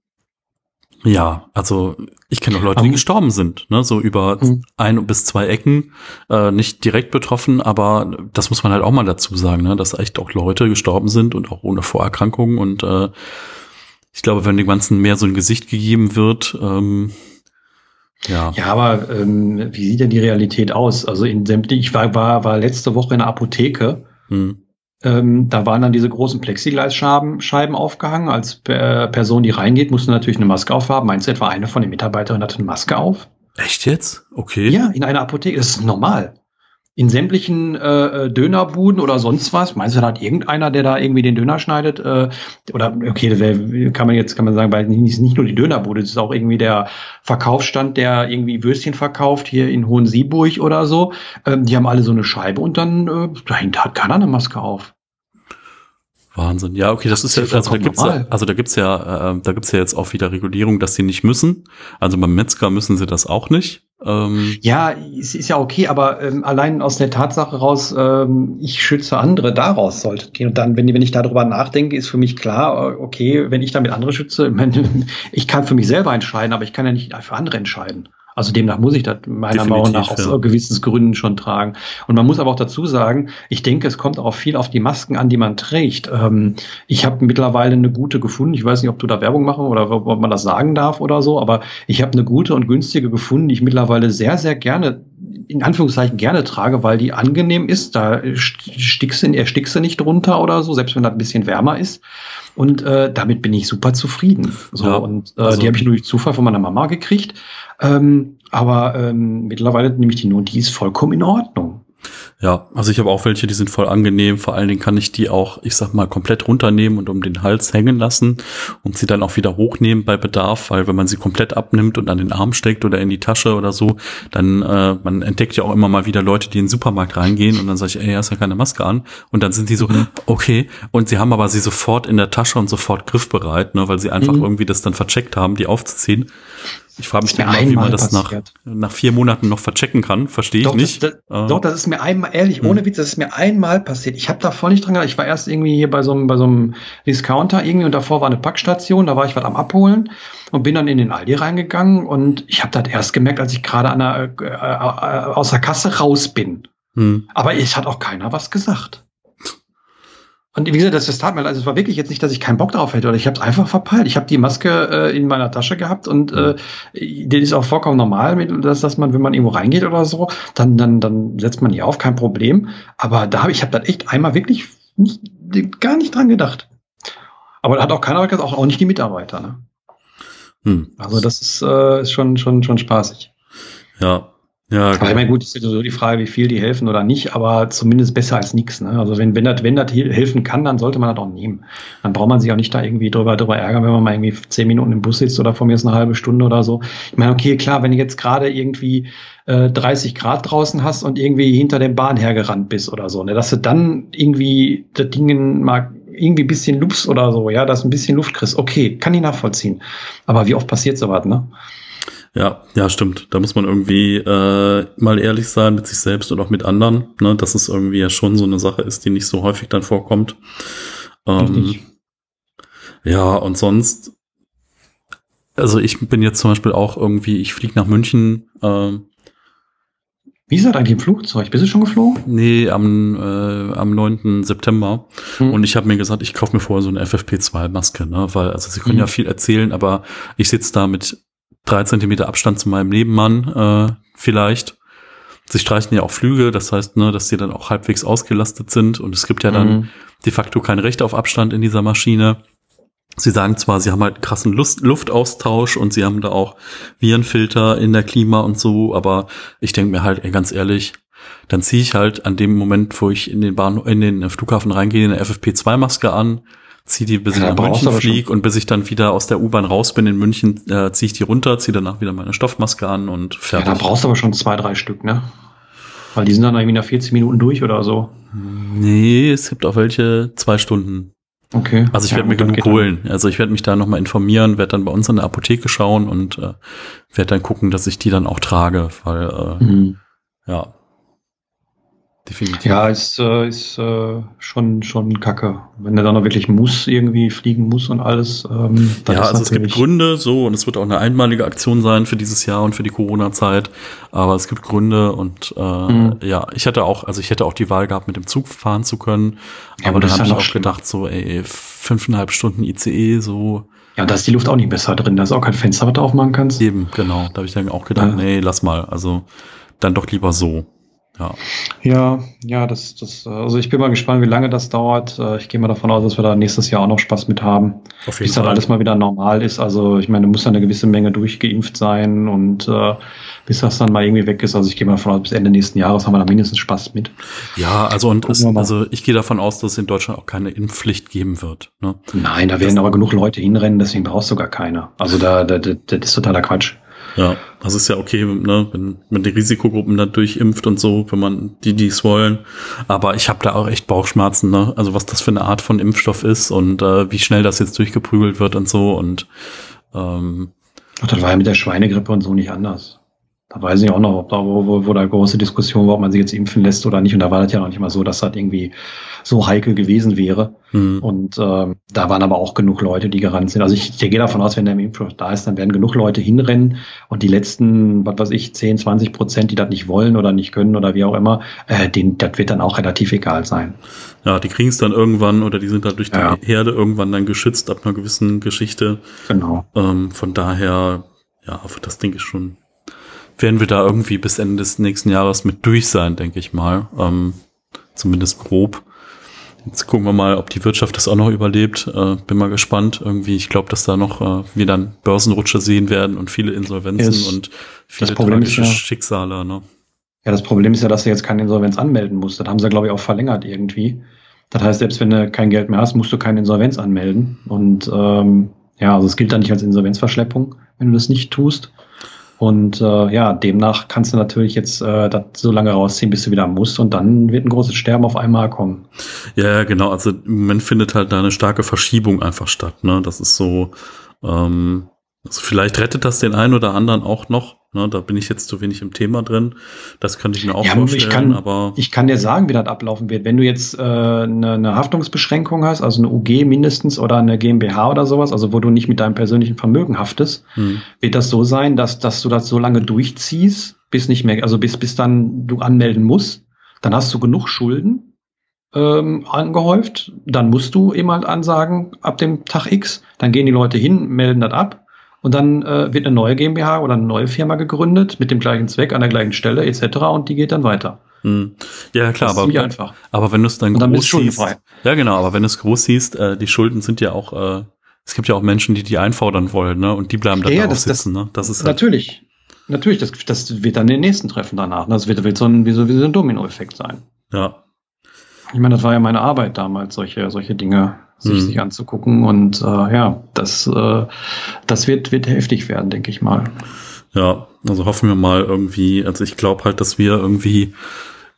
Speaker 1: ja, also ich kenne auch Leute, die gestorben sind, ne, so über um, ein bis zwei Ecken, äh, nicht direkt betroffen, aber das muss man halt auch mal dazu sagen, ne, dass echt auch Leute gestorben sind und auch ohne Vorerkrankungen und äh, ich glaube, wenn dem Ganzen mehr so ein Gesicht gegeben wird, ähm,
Speaker 2: ja. Ja, aber ähm, wie sieht denn die Realität aus? Also in sämtlich, ich war, war, war letzte Woche in der Apotheke hm. Ähm, da waren dann diese großen Plexiglasscheiben Scheiben aufgehangen. Als äh, Person, die reingeht, musste natürlich eine Maske aufhaben. Meinst du etwa eine von den Mitarbeiterinnen hatte eine Maske auf?
Speaker 1: Echt jetzt? Okay.
Speaker 2: Ja, in einer Apotheke. Das ist normal in sämtlichen äh, äh, Dönerbuden oder sonst was. Meinst du, da hat irgendeiner, der da irgendwie den Döner schneidet? Äh, oder okay, wär, kann man jetzt kann man sagen, weil nicht, nicht nur die Dönerbude, es ist auch irgendwie der Verkaufsstand, der irgendwie Würstchen verkauft hier in Hohensieburg oder so. Ähm, die haben alle so eine Scheibe und dann äh, dahinter hat keiner eine Maske auf.
Speaker 1: Wahnsinn. Ja, okay, das ist ja, also da gibt's ja, also da gibt's ja, äh, da gibt's ja jetzt auch wieder Regulierung, dass sie nicht müssen. Also beim Metzger müssen sie das auch nicht.
Speaker 2: Ähm ja, es ist ja okay, aber ähm, allein aus der Tatsache raus, ähm, ich schütze andere, daraus sollte gehen. Und dann, wenn, wenn ich darüber nachdenke, ist für mich klar, äh, okay, wenn ich damit andere schütze, ich kann für mich selber entscheiden, aber ich kann ja nicht für andere entscheiden. Also demnach muss ich das meiner Meinung nach aus ja. gewissen Gründen schon tragen. Und man muss aber auch dazu sagen, ich denke, es kommt auch viel auf die Masken an, die man trägt. Ähm, ich habe mittlerweile eine gute gefunden. Ich weiß nicht, ob du da Werbung machen oder ob man das sagen darf oder so, aber ich habe eine gute und günstige gefunden, die ich mittlerweile sehr, sehr gerne in Anführungszeichen gerne trage, weil die angenehm ist. Da stickst du, erstickst du nicht drunter oder so, selbst wenn das ein bisschen wärmer ist. Und äh, damit bin ich super zufrieden. So, ja, und äh, also, die habe ich nur durch Zufall von meiner Mama gekriegt. Ähm, aber ähm, mittlerweile nehme ich die nur, die ist vollkommen in Ordnung.
Speaker 1: Ja, also ich habe auch welche, die sind voll angenehm. Vor allen Dingen kann ich die auch, ich sag mal, komplett runternehmen und um den Hals hängen lassen und sie dann auch wieder hochnehmen bei Bedarf, weil wenn man sie komplett abnimmt und an den Arm steckt oder in die Tasche oder so, dann äh, man entdeckt ja auch immer mal wieder Leute, die in den Supermarkt reingehen und dann sage ich, ey, hast ja keine Maske an und dann sind die so, mhm. okay, und sie haben aber sie sofort in der Tasche und sofort griffbereit, ne, weil sie einfach mhm. irgendwie das dann vercheckt haben, die aufzuziehen. Ich frage mich immer, wie man das nach, nach vier Monaten noch verchecken kann. Verstehe ich doch, nicht.
Speaker 2: Das, das, äh. Doch, das ist mir einmal, ehrlich, hm. ohne Witz, das ist mir einmal passiert. Ich habe da voll nicht dran gedacht. Ich war erst irgendwie hier bei so, einem, bei so einem Discounter irgendwie und davor war eine Packstation. Da war ich was am Abholen und bin dann in den Aldi reingegangen und ich habe das erst gemerkt, als ich gerade der, äh, äh, aus der Kasse raus bin. Hm. Aber es hat auch keiner was gesagt. Und wie gesagt, das, das tat mir also es war wirklich jetzt nicht, dass ich keinen Bock drauf hätte, oder ich habe es einfach verpeilt. Ich habe die Maske äh, in meiner Tasche gehabt und äh, das ist auch vollkommen normal, mit, dass, dass man, wenn man irgendwo reingeht oder so, dann, dann, dann setzt man die auf, kein Problem. Aber da habe ich habe dann echt einmal wirklich nicht, gar nicht dran gedacht. Aber da hat auch keiner gesagt, auch, auch nicht die Mitarbeiter. Ne? Hm. Also das ist, äh, ist schon, schon, schon spaßig.
Speaker 1: Ja,
Speaker 2: ja, aber ich meine, gut, ist sowieso die Frage, wie viel die helfen oder nicht, aber zumindest besser als nichts. Ne? Also wenn, wenn das, wenn das helfen kann, dann sollte man das auch nehmen. Dann braucht man sich auch nicht da irgendwie drüber, drüber ärgern, wenn man mal irgendwie zehn Minuten im Bus sitzt oder von mir ist eine halbe Stunde oder so. Ich meine, okay, klar, wenn du jetzt gerade irgendwie äh, 30 Grad draußen hast und irgendwie hinter dem Bahn hergerannt bist oder so, ne, dass du dann irgendwie das Ding mal irgendwie ein bisschen Luft oder so, ja, dass ein bisschen Luft kriegst. Okay, kann ich nachvollziehen. Aber wie oft passiert sowas, ne?
Speaker 1: Ja, ja, stimmt. Da muss man irgendwie äh, mal ehrlich sein mit sich selbst und auch mit anderen, ne, dass es irgendwie ja schon so eine Sache ist, die nicht so häufig dann vorkommt. Ähm, Ja, und sonst, also ich bin jetzt zum Beispiel auch irgendwie, ich fliege nach München. Äh,
Speaker 2: Wie ist das eigentlich im Flugzeug? Bist du schon geflogen?
Speaker 1: Nee, am, äh, am 9. September. Hm. Und ich habe mir gesagt, ich kaufe mir vorher so eine FFP2-Maske, ne? Weil, also sie können hm. ja viel erzählen, aber ich sitze da mit drei Zentimeter Abstand zu meinem Nebenmann, äh, vielleicht. Sie streichen ja auch Flüge, das heißt, ne, dass sie dann auch halbwegs ausgelastet sind. Und es gibt ja dann mhm. de facto kein Recht auf Abstand in dieser Maschine. Sie sagen zwar, sie haben halt krassen Lust Luftaustausch und sie haben da auch Virenfilter in der Klima und so, aber ich denke mir halt, ey, ganz ehrlich, dann ziehe ich halt an dem Moment, wo ich in den Bahn, in den Flughafen reingehe, eine FFP2-Maske an, ziehe die, bis ja, ich nach München fliege und bis ich dann wieder aus der U-Bahn raus bin in München, äh, ziehe ich die runter, ziehe danach wieder meine Stoffmaske an und
Speaker 2: fertig. Ja, da brauchst du aber schon zwei, drei Stück, ne? Weil die sind dann irgendwie nach 40 Minuten durch oder so.
Speaker 1: Nee, es gibt auch welche zwei Stunden.
Speaker 2: Okay.
Speaker 1: Also ich ja, werde mir genug holen. Also ich werde mich da nochmal informieren, werde dann bei uns in der Apotheke schauen und äh, werde dann gucken, dass ich die dann auch trage, weil äh, mhm. ja,
Speaker 2: definitiv. Ja, ist, äh, ist äh, schon, schon kacke. Wenn er dann noch wirklich muss, irgendwie fliegen muss und alles.
Speaker 1: Ähm, ja, also es gibt Gründe so und es wird auch eine einmalige Aktion sein für dieses Jahr und für die Corona-Zeit. Aber es gibt Gründe und äh, mhm. ja, ich hätte auch, also ich hätte auch die Wahl gehabt, mit dem Zug fahren zu können. Ja, aber dann habe ich auch schlimm. gedacht, so, ey, fünfeinhalb Stunden ICE, so.
Speaker 2: Ja, da ist die Luft auch nicht besser drin. Da ist auch kein Fenster, was du aufmachen kannst.
Speaker 1: Eben, genau. Da habe ich dann auch gedacht, ja. nee, lass mal. Also dann doch lieber so.
Speaker 2: Ja. ja, ja, das, das, also ich bin mal gespannt, wie lange das dauert. Äh, ich gehe mal davon aus, dass wir da nächstes Jahr auch noch Spaß mit haben. Auf jeden bis dann alles mal wieder normal ist. Also ich meine, muss ja eine gewisse Menge durchgeimpft sein und äh, bis das dann mal irgendwie weg ist. Also ich gehe mal davon aus, bis Ende nächsten Jahres haben wir da mindestens Spaß mit.
Speaker 1: Ja, also und es, also ich gehe davon aus, dass es in Deutschland auch keine Impfpflicht geben wird. Ne?
Speaker 2: Nein, da werden das aber genug Leute hinrennen, deswegen brauchst du gar keine. Also da, da, da, das ist totaler Quatsch.
Speaker 1: Ja, das ist ja okay, ne, wenn man die Risikogruppen dann durchimpft und so, wenn man die, die es wollen. Aber ich habe da auch echt Bauchschmerzen, ne? Also was das für eine Art von Impfstoff ist und äh, wie schnell das jetzt durchgeprügelt wird und so. Und ähm,
Speaker 2: Ach, das war ja mit der Schweinegrippe und so nicht anders. Da weiß ich auch noch, ob da, wo, wo, wo da große Diskussion war, ob man sich jetzt impfen lässt oder nicht. Und da war das ja noch nicht mal so, dass das irgendwie so heikel gewesen wäre. Mhm. Und ähm, da waren aber auch genug Leute, die gerannt sind. Also ich, ich gehe davon aus, wenn der Impfstoff da ist, dann werden genug Leute hinrennen und die letzten, was weiß ich, 10, 20 Prozent, die das nicht wollen oder nicht können oder wie auch immer, äh, den, das wird dann auch relativ egal sein.
Speaker 1: Ja, die kriegen es dann irgendwann oder die sind dann durch die ja. Herde irgendwann dann geschützt ab einer gewissen Geschichte.
Speaker 2: Genau.
Speaker 1: Ähm, von daher, ja, das denke ich schon werden wir da irgendwie bis Ende des nächsten Jahres mit durch sein, denke ich mal. Ähm, zumindest grob. Jetzt gucken wir mal, ob die Wirtschaft das auch noch überlebt. Äh, bin mal gespannt. Irgendwie, ich glaube, dass da noch äh, wir dann Börsenrutsche sehen werden und viele Insolvenzen es, und viele tragische ja, Schicksale. Ne?
Speaker 2: Ja, das Problem ist ja, dass du jetzt keine Insolvenz anmelden musst. Das haben sie, glaube ich, auch verlängert irgendwie. Das heißt, selbst wenn du kein Geld mehr hast, musst du keine Insolvenz anmelden. Und ähm, ja, also es gilt dann nicht als Insolvenzverschleppung, wenn du das nicht tust. Und äh, ja, demnach kannst du natürlich jetzt äh, das so lange rausziehen, bis du wieder musst und dann wird ein großes Sterben auf einmal kommen.
Speaker 1: Ja, genau. Also im Moment findet halt da eine starke Verschiebung einfach statt. Ne? Das ist so, ähm, also vielleicht rettet das den einen oder anderen auch noch. Ne, da bin ich jetzt zu wenig im Thema drin. Das könnte ich mir auch ja, vorstellen.
Speaker 2: Ich kann, aber ich kann dir sagen, wie das ablaufen wird. Wenn du jetzt äh, eine, eine Haftungsbeschränkung hast, also eine UG mindestens oder eine GmbH oder sowas, also wo du nicht mit deinem persönlichen Vermögen haftest, hm. wird das so sein, dass, dass du das so lange durchziehst, bis nicht mehr, also bis, bis dann du anmelden musst. Dann hast du genug Schulden ähm, angehäuft. Dann musst du eben halt ansagen, ab dem Tag X. Dann gehen die Leute hin, melden das ab und dann äh, wird eine neue GmbH oder eine neue Firma gegründet mit dem gleichen Zweck an der gleichen Stelle etc. und die geht dann weiter.
Speaker 1: Hm. Ja, klar, aber,
Speaker 2: einfach.
Speaker 1: aber wenn du es dann,
Speaker 2: dann groß siehst,
Speaker 1: ja genau, aber wenn du es groß siehst, äh, die Schulden sind ja auch, äh, es gibt ja auch Menschen, die die einfordern wollen, ne, und die bleiben dann
Speaker 2: ja, da das, sitzen,
Speaker 1: das, ne, das ist
Speaker 2: halt natürlich, natürlich, das, das wird dann den nächsten treffen danach, das wird, wird so ein, wie so, wie so ein Dominoeffekt sein.
Speaker 1: Ja.
Speaker 2: Ich meine, das war ja meine Arbeit damals, solche, solche Dinge sich, hm. sich anzugucken. Und äh, ja, das, äh, das wird, wird heftig werden, denke ich mal.
Speaker 1: Ja, also hoffen wir mal irgendwie, also ich glaube halt, dass wir irgendwie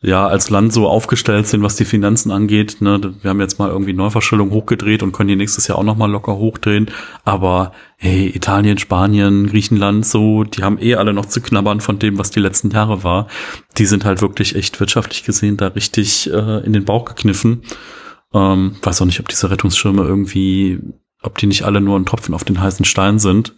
Speaker 1: ja als Land so aufgestellt sind, was die Finanzen angeht. Ne? Wir haben jetzt mal irgendwie Neuverschuldung hochgedreht und können die nächstes Jahr auch noch mal locker hochdrehen. Aber hey, Italien, Spanien, Griechenland, so, die haben eh alle noch zu knabbern von dem, was die letzten Jahre war. Die sind halt wirklich echt wirtschaftlich gesehen da richtig äh, in den Bauch gekniffen. Ähm, weiß auch nicht, ob diese Rettungsschirme irgendwie ob die nicht alle nur ein Tropfen auf den heißen Stein sind.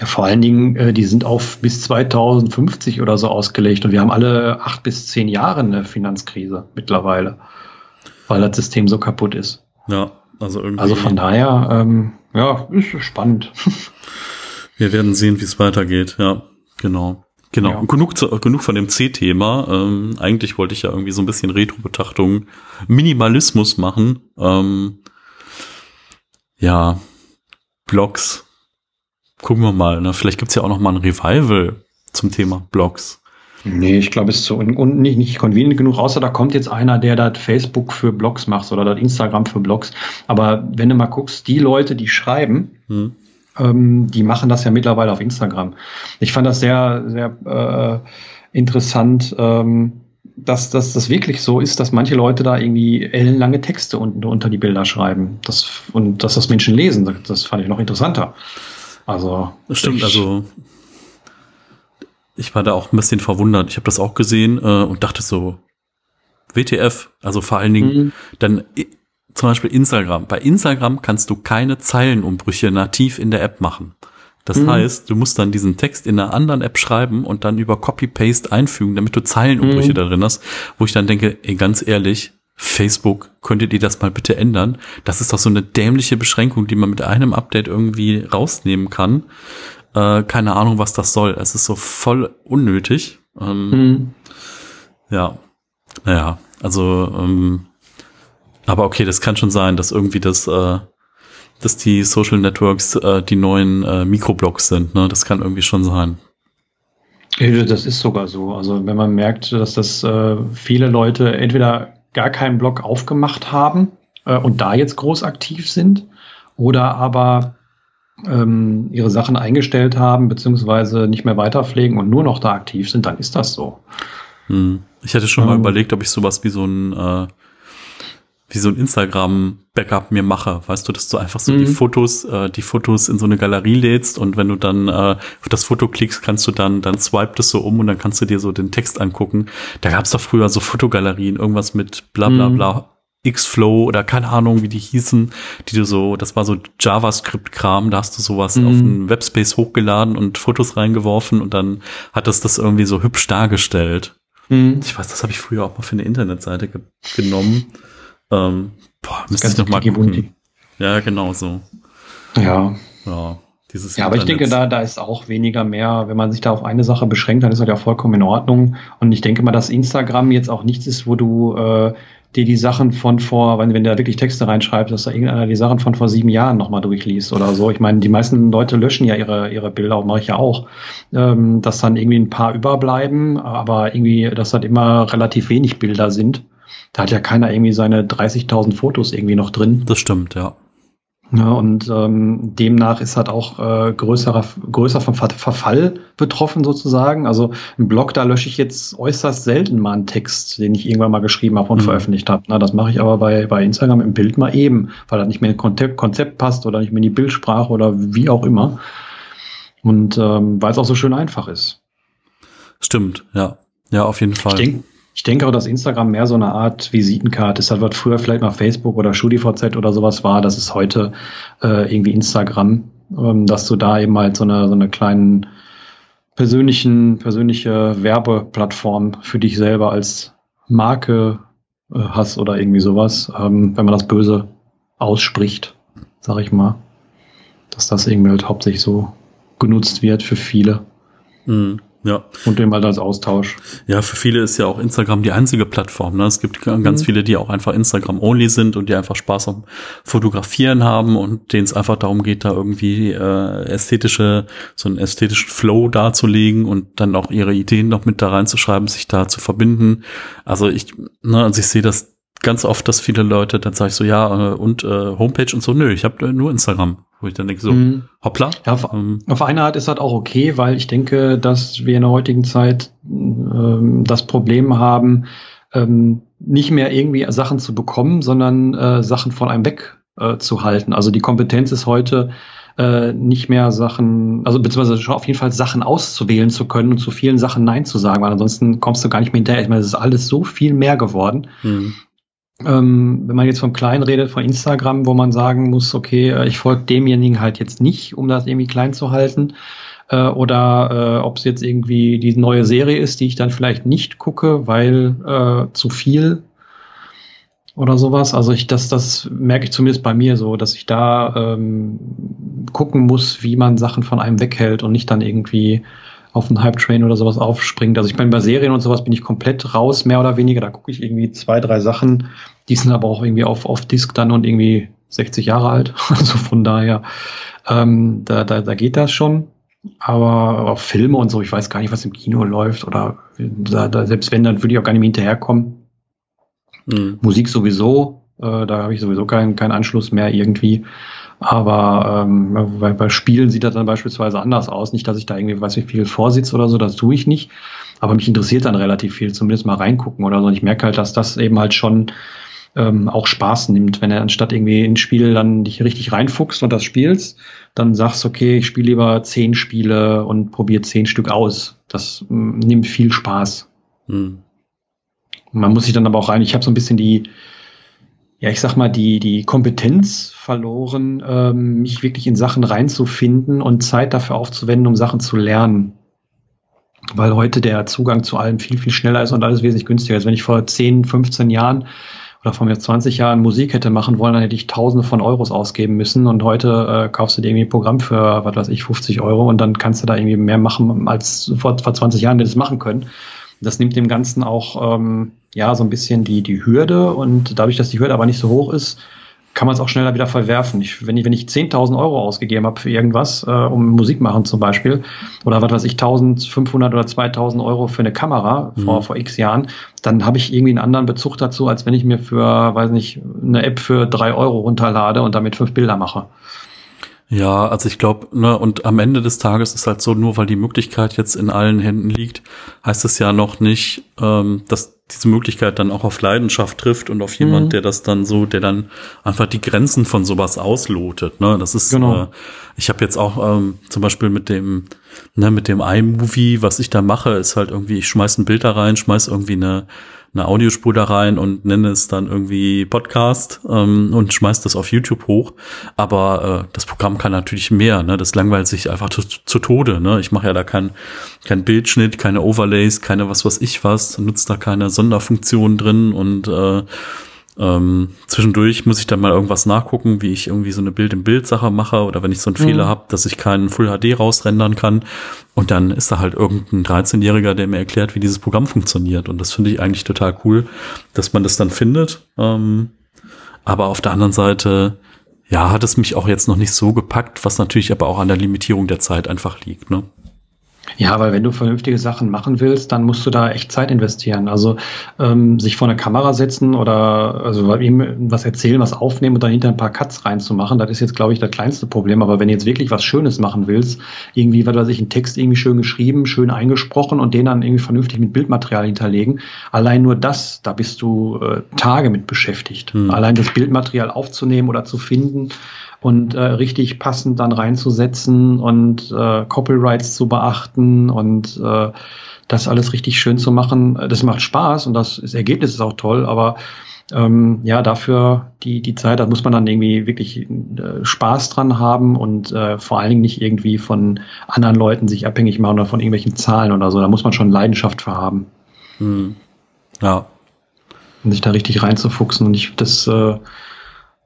Speaker 2: Ja, vor allen Dingen, äh, die sind auf bis 2050 oder so ausgelegt und wir haben alle acht bis zehn Jahre eine Finanzkrise mittlerweile, weil das System so kaputt ist.
Speaker 1: Ja, also irgendwie.
Speaker 2: Also von daher, ähm, ja, ist spannend.
Speaker 1: Wir werden sehen, wie es weitergeht. Ja, genau. Genau. Ja. Genug, zu, genug von dem C-Thema. Ähm, eigentlich wollte ich ja irgendwie so ein bisschen Retro-Betrachtung, Minimalismus machen. Ähm, ja, Blogs. Gucken wir mal. Ne? Vielleicht gibt's ja auch noch mal ein Revival zum Thema Blogs.
Speaker 2: Nee, ich glaube, es ist so und nicht, nicht convenient genug, außer da kommt jetzt einer, der das Facebook für Blogs macht oder das Instagram für Blogs. Aber wenn du mal guckst, die Leute, die schreiben, hm. Ähm, die machen das ja mittlerweile auf Instagram. Ich fand das sehr, sehr äh, interessant, ähm, dass, dass das wirklich so ist, dass manche Leute da irgendwie ellenlange Texte unten unter die Bilder schreiben. Das, und dass das Menschen lesen, das, das fand ich noch interessanter. Also.
Speaker 1: Das stimmt, ich, also ich war da auch ein bisschen verwundert. Ich habe das auch gesehen äh, und dachte so, WTF, also vor allen Dingen mhm. dann zum Beispiel Instagram. Bei Instagram kannst du keine Zeilenumbrüche nativ in der App machen. Das mhm. heißt, du musst dann diesen Text in einer anderen App schreiben und dann über Copy-Paste einfügen, damit du Zeilenumbrüche mhm. da drin hast, wo ich dann denke, ey, ganz ehrlich, Facebook, könntet ihr das mal bitte ändern? Das ist doch so eine dämliche Beschränkung, die man mit einem Update irgendwie rausnehmen kann. Äh, keine Ahnung, was das soll. Es ist so voll unnötig. Ähm, mhm. Ja, naja, also, ähm, aber okay, das kann schon sein, dass irgendwie das, äh, dass die Social Networks äh, die neuen äh, Mikroblogs sind. Ne? Das kann irgendwie schon sein.
Speaker 2: Das ist sogar so. Also wenn man merkt, dass das äh, viele Leute entweder gar keinen Blog aufgemacht haben äh, und da jetzt groß aktiv sind oder aber ähm, ihre Sachen eingestellt haben, beziehungsweise nicht mehr weiterpflegen und nur noch da aktiv sind, dann ist das so.
Speaker 1: Hm. Ich hätte schon ähm, mal überlegt, ob ich sowas wie so ein äh, wie so ein Instagram-Backup mir mache. Weißt du, dass du einfach so die mhm. Fotos, äh, die Fotos in so eine Galerie lädst und wenn du dann äh, auf das Foto klickst, kannst du dann, dann swipe das so um und dann kannst du dir so den Text angucken. Da gab es doch früher so Fotogalerien, irgendwas mit bla bla mhm. bla. Xflow oder keine Ahnung, wie die hießen, die du so, das war so JavaScript-Kram, da hast du sowas mhm. auf einen Webspace hochgeladen und Fotos reingeworfen und dann hat das das irgendwie so hübsch dargestellt. Mhm. Ich weiß, das habe ich früher auch mal für eine Internetseite ge genommen. Ähm, boah, müsste ich noch mal gucken. Ja, genau so.
Speaker 2: Ja.
Speaker 1: Ja.
Speaker 2: Dieses ja, aber ich denke, da, da ist auch weniger mehr, wenn man sich da auf eine Sache beschränkt, dann ist das ja vollkommen in Ordnung. Und ich denke mal, dass Instagram jetzt auch nichts ist, wo du äh, dir die Sachen von vor, wenn, wenn du da wirklich Texte reinschreibst, dass da irgendeiner die Sachen von vor sieben Jahren nochmal durchliest oder so. Ich meine, die meisten Leute löschen ja ihre, ihre Bilder, auch mache ich ja auch, ähm, dass dann irgendwie ein paar überbleiben, aber irgendwie, dass halt immer relativ wenig Bilder sind. Da hat ja keiner irgendwie seine 30.000 Fotos irgendwie noch drin.
Speaker 1: Das stimmt, ja.
Speaker 2: Ja, und ähm, demnach ist halt auch äh, größerer, größer vom Verfall betroffen sozusagen. Also im Blog, da lösche ich jetzt äußerst selten mal einen Text, den ich irgendwann mal geschrieben habe und mhm. veröffentlicht habe. Na, das mache ich aber bei, bei Instagram im Bild mal eben, weil das nicht mehr in Konzept, Konzept passt oder nicht mehr in die Bildsprache oder wie auch immer. Und ähm, weil es auch so schön einfach ist.
Speaker 1: Stimmt, ja. Ja, auf jeden Fall.
Speaker 2: Ich denke, ich denke auch, dass Instagram mehr so eine Art Visitenkarte ist. Was früher vielleicht mal Facebook oder StudiVZ oder sowas war, das ist heute äh, irgendwie Instagram, ähm, dass du da eben halt so eine, so eine kleinen persönlichen, persönliche Werbeplattform für dich selber als Marke äh, hast oder irgendwie sowas, ähm, wenn man das böse ausspricht, sag ich mal. Dass das irgendwie halt hauptsächlich so genutzt wird für viele.
Speaker 1: Mhm. Ja.
Speaker 2: Und dem halt als Austausch.
Speaker 1: Ja, für viele ist ja auch Instagram die einzige Plattform. Ne? Es gibt ganz mhm. viele, die auch einfach Instagram-only sind und die einfach Spaß am Fotografieren haben und denen es einfach darum geht, da irgendwie äh, ästhetische, so einen ästhetischen Flow darzulegen und dann auch ihre Ideen noch mit da reinzuschreiben, sich da zu verbinden. Also ich, ne, also ich sehe das ganz oft, dass viele Leute, dann sage ich so, ja, äh, und äh, Homepage und so, nö, ich habe äh, nur Instagram. Wo ich dann denke, so, mhm. hoppla.
Speaker 2: Ja, auf, ähm, auf eine Art ist das auch okay, weil ich denke, dass wir in der heutigen Zeit ähm, das Problem haben, ähm, nicht mehr irgendwie Sachen zu bekommen, sondern äh, Sachen von einem weg äh, zu halten. Also die Kompetenz ist heute äh, nicht mehr Sachen, also beziehungsweise schon auf jeden Fall Sachen auszuwählen zu können und zu vielen Sachen Nein zu sagen, weil ansonsten kommst du gar nicht mehr hinterher. Ich meine, es ist alles so viel mehr geworden. Mhm. Ähm, wenn man jetzt vom Kleinen redet, von Instagram, wo man sagen muss, okay, äh, ich folge demjenigen halt jetzt nicht, um das irgendwie klein zu halten. Äh, oder äh, ob es jetzt irgendwie die neue Serie ist, die ich dann vielleicht nicht gucke, weil äh, zu viel oder sowas. Also ich, das, das merke ich zumindest bei mir so, dass ich da ähm, gucken muss, wie man Sachen von einem weghält und nicht dann irgendwie auf einen Hype-Train oder sowas aufspringt. Also ich bin bei Serien und sowas bin ich komplett raus, mehr oder weniger. Da gucke ich irgendwie zwei, drei Sachen. Die sind aber auch irgendwie auf, auf Disc dann und irgendwie 60 Jahre alt. Also von daher, ähm, da, da, da geht das schon. Aber auf Filme und so, ich weiß gar nicht, was im Kino läuft oder da, da, selbst wenn, dann würde ich auch gar nicht mehr hinterherkommen. Mhm. Musik sowieso, äh, da habe ich sowieso keinen keinen Anschluss mehr irgendwie. Aber ähm, bei, bei Spielen sieht das dann beispielsweise anders aus. Nicht, dass ich da irgendwie, weiß ich, viel vorsitze oder so, das tue ich nicht. Aber mich interessiert dann relativ viel, zumindest mal reingucken oder so. Und ich merke halt, dass das eben halt schon ähm, auch Spaß nimmt, wenn er anstatt irgendwie ins Spiel dann dich richtig reinfuchst und das spielst, dann sagst, okay, ich spiele lieber zehn Spiele und probiere zehn Stück aus. Das mm, nimmt viel Spaß. Hm. Man muss sich dann aber auch rein, ich habe so ein bisschen die, ja, ich sag mal, die, die Kompetenz verloren, ähm, mich wirklich in Sachen reinzufinden und Zeit dafür aufzuwenden, um Sachen zu lernen. Weil heute der Zugang zu allem viel, viel schneller ist und alles wesentlich günstiger ist. Wenn ich vor 10, 15 Jahren oder vor mir 20 Jahren Musik hätte machen wollen, dann hätte ich Tausende von Euros ausgeben müssen. Und heute äh, kaufst du dir irgendwie ein Programm für, was weiß ich, 50 Euro und dann kannst du da irgendwie mehr machen, als vor, vor 20 Jahren hättest machen können. Das nimmt dem Ganzen auch ähm, ja so ein bisschen die, die Hürde und dadurch, dass die Hürde aber nicht so hoch ist, kann man es auch schneller wieder verwerfen. Ich, wenn ich, wenn ich 10.000 Euro ausgegeben habe für irgendwas, äh, um Musik machen zum Beispiel, oder was weiß ich, 1.500 oder 2.000 Euro für eine Kamera mhm. vor, vor x Jahren, dann habe ich irgendwie einen anderen Bezug dazu, als wenn ich mir für, weiß nicht, eine App für drei Euro runterlade und damit fünf Bilder mache.
Speaker 1: Ja, also ich glaube, ne, und am Ende des Tages ist halt so, nur weil die Möglichkeit jetzt in allen Händen liegt, heißt es ja noch nicht, ähm, dass diese Möglichkeit dann auch auf Leidenschaft trifft und auf jemand, mhm. der das dann so, der dann einfach die Grenzen von sowas auslotet. Ne? Das ist, genau. äh, ich habe jetzt auch ähm, zum Beispiel mit dem, ne, mit dem iMovie, was ich da mache, ist halt irgendwie, ich schmeiß ein Bild da rein, schmeiß irgendwie eine eine Audiospur da rein und nenne es dann irgendwie Podcast ähm, und schmeißt das auf YouTube hoch. Aber äh, das Programm kann natürlich mehr. Ne? Das langweilt sich einfach zu, zu Tode. Ne? Ich mache ja da kein, kein Bildschnitt, keine Overlays, keine was was ich was, nutzt da keine Sonderfunktionen drin und äh, ähm, zwischendurch muss ich dann mal irgendwas nachgucken, wie ich irgendwie so eine Bild-in-Bild-Sache mache oder wenn ich so einen mhm. Fehler habe, dass ich keinen Full HD rausrendern kann. Und dann ist da halt irgendein 13-Jähriger, der mir erklärt, wie dieses Programm funktioniert. Und das finde ich eigentlich total cool, dass man das dann findet. Ähm, aber auf der anderen Seite, ja, hat es mich auch jetzt noch nicht so gepackt, was natürlich aber auch an der Limitierung der Zeit einfach liegt. Ne?
Speaker 2: Ja, weil wenn du vernünftige Sachen machen willst, dann musst du da echt Zeit investieren. Also ähm, sich vor eine Kamera setzen oder also ihm was erzählen, was aufnehmen und dann hinter ein paar Cuts reinzumachen, das ist jetzt, glaube ich, das kleinste Problem. Aber wenn du jetzt wirklich was Schönes machen willst, irgendwie, was weiß ich, einen Text irgendwie schön geschrieben, schön eingesprochen und den dann irgendwie vernünftig mit Bildmaterial hinterlegen, allein nur das, da bist du äh, Tage mit beschäftigt. Hm. Allein das Bildmaterial aufzunehmen oder zu finden und äh, richtig passend dann reinzusetzen und äh, Copyrights zu beachten und äh, das alles richtig schön zu machen. Das macht Spaß und das, das Ergebnis ist auch toll, aber ähm, ja, dafür die, die Zeit, da muss man dann irgendwie wirklich äh, Spaß dran haben und äh, vor allen Dingen nicht irgendwie von anderen Leuten sich abhängig machen oder von irgendwelchen Zahlen oder so. Da muss man schon Leidenschaft für haben. Hm. Ja. Um sich da richtig reinzufuchsen. Und ich, das, äh,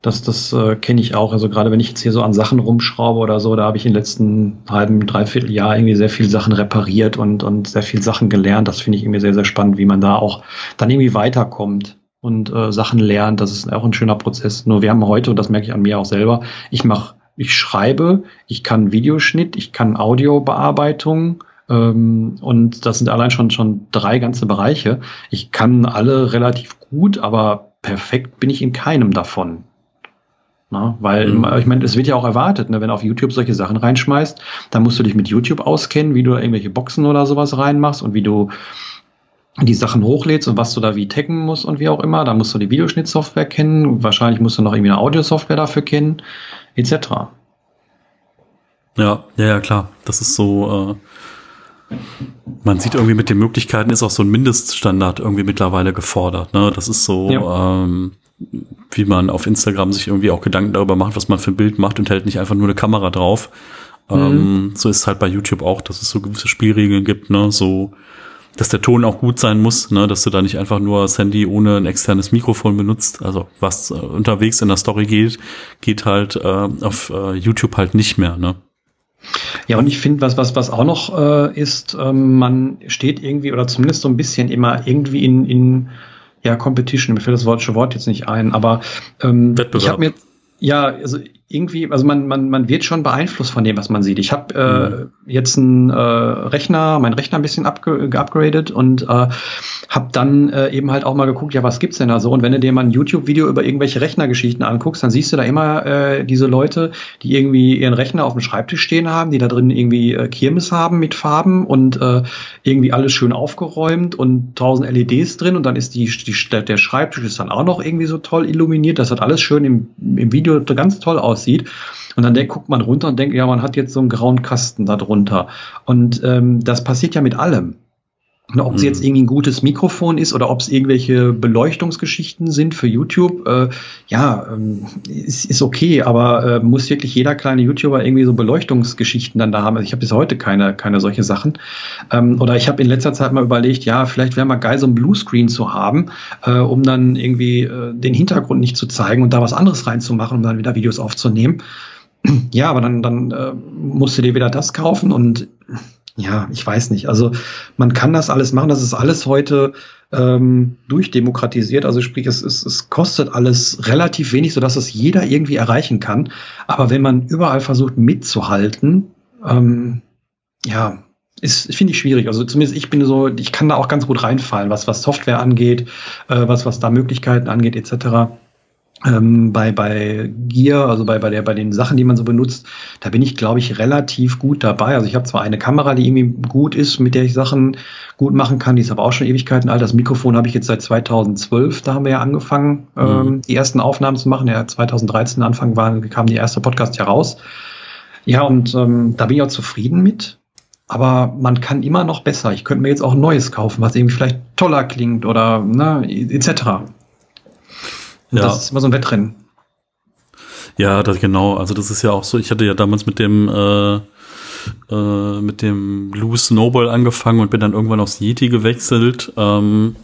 Speaker 2: das, das äh, kenne ich auch. Also gerade wenn ich jetzt hier so an Sachen rumschraube oder so, da habe ich in den letzten halben, dreiviertel Jahr irgendwie sehr viel Sachen repariert und, und sehr viel Sachen gelernt. Das finde ich irgendwie sehr, sehr spannend, wie man da auch dann irgendwie weiterkommt und äh, Sachen lernt. Das ist auch ein schöner Prozess. Nur wir haben heute, und das merke ich an mir auch selber, ich mache, ich schreibe, ich kann Videoschnitt, ich kann Audiobearbeitung, ähm, und das sind allein schon, schon drei ganze Bereiche. Ich kann alle relativ gut, aber perfekt bin ich in keinem davon. Ne? Weil, mhm. ich meine, es wird ja auch erwartet, ne? wenn du auf YouTube solche Sachen reinschmeißt, dann musst du dich mit YouTube auskennen, wie du irgendwelche Boxen oder sowas reinmachst und wie du die Sachen hochlädst und was du da wie taggen musst und wie auch immer. Da musst du die Videoschnittsoftware kennen. Wahrscheinlich musst du noch irgendwie eine Audiosoftware dafür kennen, etc.
Speaker 1: Ja, ja, ja, klar. Das ist so, äh, man sieht irgendwie mit den Möglichkeiten ist auch so ein Mindeststandard irgendwie mittlerweile gefordert. Ne? Das ist so, ja. ähm, wie man auf Instagram sich irgendwie auch Gedanken darüber macht, was man für ein Bild macht und hält nicht einfach nur eine Kamera drauf. Mhm. Ähm, so ist es halt bei YouTube auch, dass es so gewisse Spielregeln gibt, ne, so, dass der Ton auch gut sein muss, ne, dass du da nicht einfach nur das Handy ohne ein externes Mikrofon benutzt. Also was äh, unterwegs in der Story geht, geht halt äh, auf äh, YouTube halt nicht mehr, ne.
Speaker 2: Ja, und ich finde, was, was, was auch noch äh, ist, ähm, man steht irgendwie, oder zumindest so ein bisschen immer irgendwie in, in ja, Competition, mir fällt das deutsche Wort jetzt nicht ein, aber ähm, ich habe mir ja, also irgendwie, also man, man, man wird schon beeinflusst von dem, was man sieht. Ich habe äh, mhm. jetzt einen äh, Rechner, mein Rechner ein bisschen geupgradet und äh, habe dann äh, eben halt auch mal geguckt, ja, was gibt's denn da so? Und wenn du dir mal ein YouTube-Video über irgendwelche Rechnergeschichten anguckst, dann siehst du da immer äh, diese Leute, die irgendwie ihren Rechner auf dem Schreibtisch stehen haben, die da drin irgendwie äh, Kirmes haben mit Farben und äh, irgendwie alles schön aufgeräumt und tausend LEDs drin und dann ist die, die der Schreibtisch ist dann auch noch irgendwie so toll illuminiert. Das hat alles schön im, im Video ganz toll aussieht. Und dann denk, guckt man runter und denkt, ja, man hat jetzt so einen grauen Kasten da drunter. Und ähm, das passiert ja mit allem. Und ob es jetzt irgendwie ein gutes Mikrofon ist oder ob es irgendwelche Beleuchtungsgeschichten sind für YouTube, äh, ja, ähm, ist, ist okay, aber äh, muss wirklich jeder kleine YouTuber irgendwie so Beleuchtungsgeschichten dann da haben. Also ich habe bis heute keine, keine solche Sachen. Ähm, oder ich habe in letzter Zeit mal überlegt, ja, vielleicht wäre mal geil, so ein Bluescreen zu haben, äh, um dann irgendwie äh, den Hintergrund nicht zu zeigen und da was anderes reinzumachen, um dann wieder Videos aufzunehmen. Ja, aber dann, dann äh, musst du dir wieder das kaufen und ja, ich weiß nicht. Also man kann das alles machen. Das ist alles heute ähm, durchdemokratisiert. Also sprich, es, es, es kostet alles relativ wenig, sodass es jeder irgendwie erreichen kann. Aber wenn man überall versucht mitzuhalten, ähm, ja, ist finde ich schwierig. Also zumindest ich bin so, ich kann da auch ganz gut reinfallen, was was Software angeht, äh, was was da Möglichkeiten angeht etc ähm, bei, bei Gear, also bei, bei, der, bei den Sachen, die man so benutzt, da bin ich, glaube ich, relativ gut dabei. Also ich habe zwar eine Kamera, die irgendwie gut ist, mit der ich Sachen gut machen kann, die ist aber auch schon Ewigkeiten alt. Das Mikrofon habe ich jetzt seit 2012, da haben wir ja angefangen, mhm. ähm, die ersten Aufnahmen zu machen. Ja, 2013 Anfang war, kam die erste Podcast heraus. Ja, und ähm, da bin ich auch zufrieden mit. Aber man kann immer noch besser. Ich könnte mir jetzt auch ein neues kaufen, was irgendwie vielleicht toller klingt oder ne, etc. Und ja. das ist immer so ein Wettrennen.
Speaker 1: Ja, das genau. Also das ist ja auch so. Ich hatte ja damals mit dem äh, äh, mit dem Blue Snowball angefangen und bin dann irgendwann aufs Yeti gewechselt. Ähm,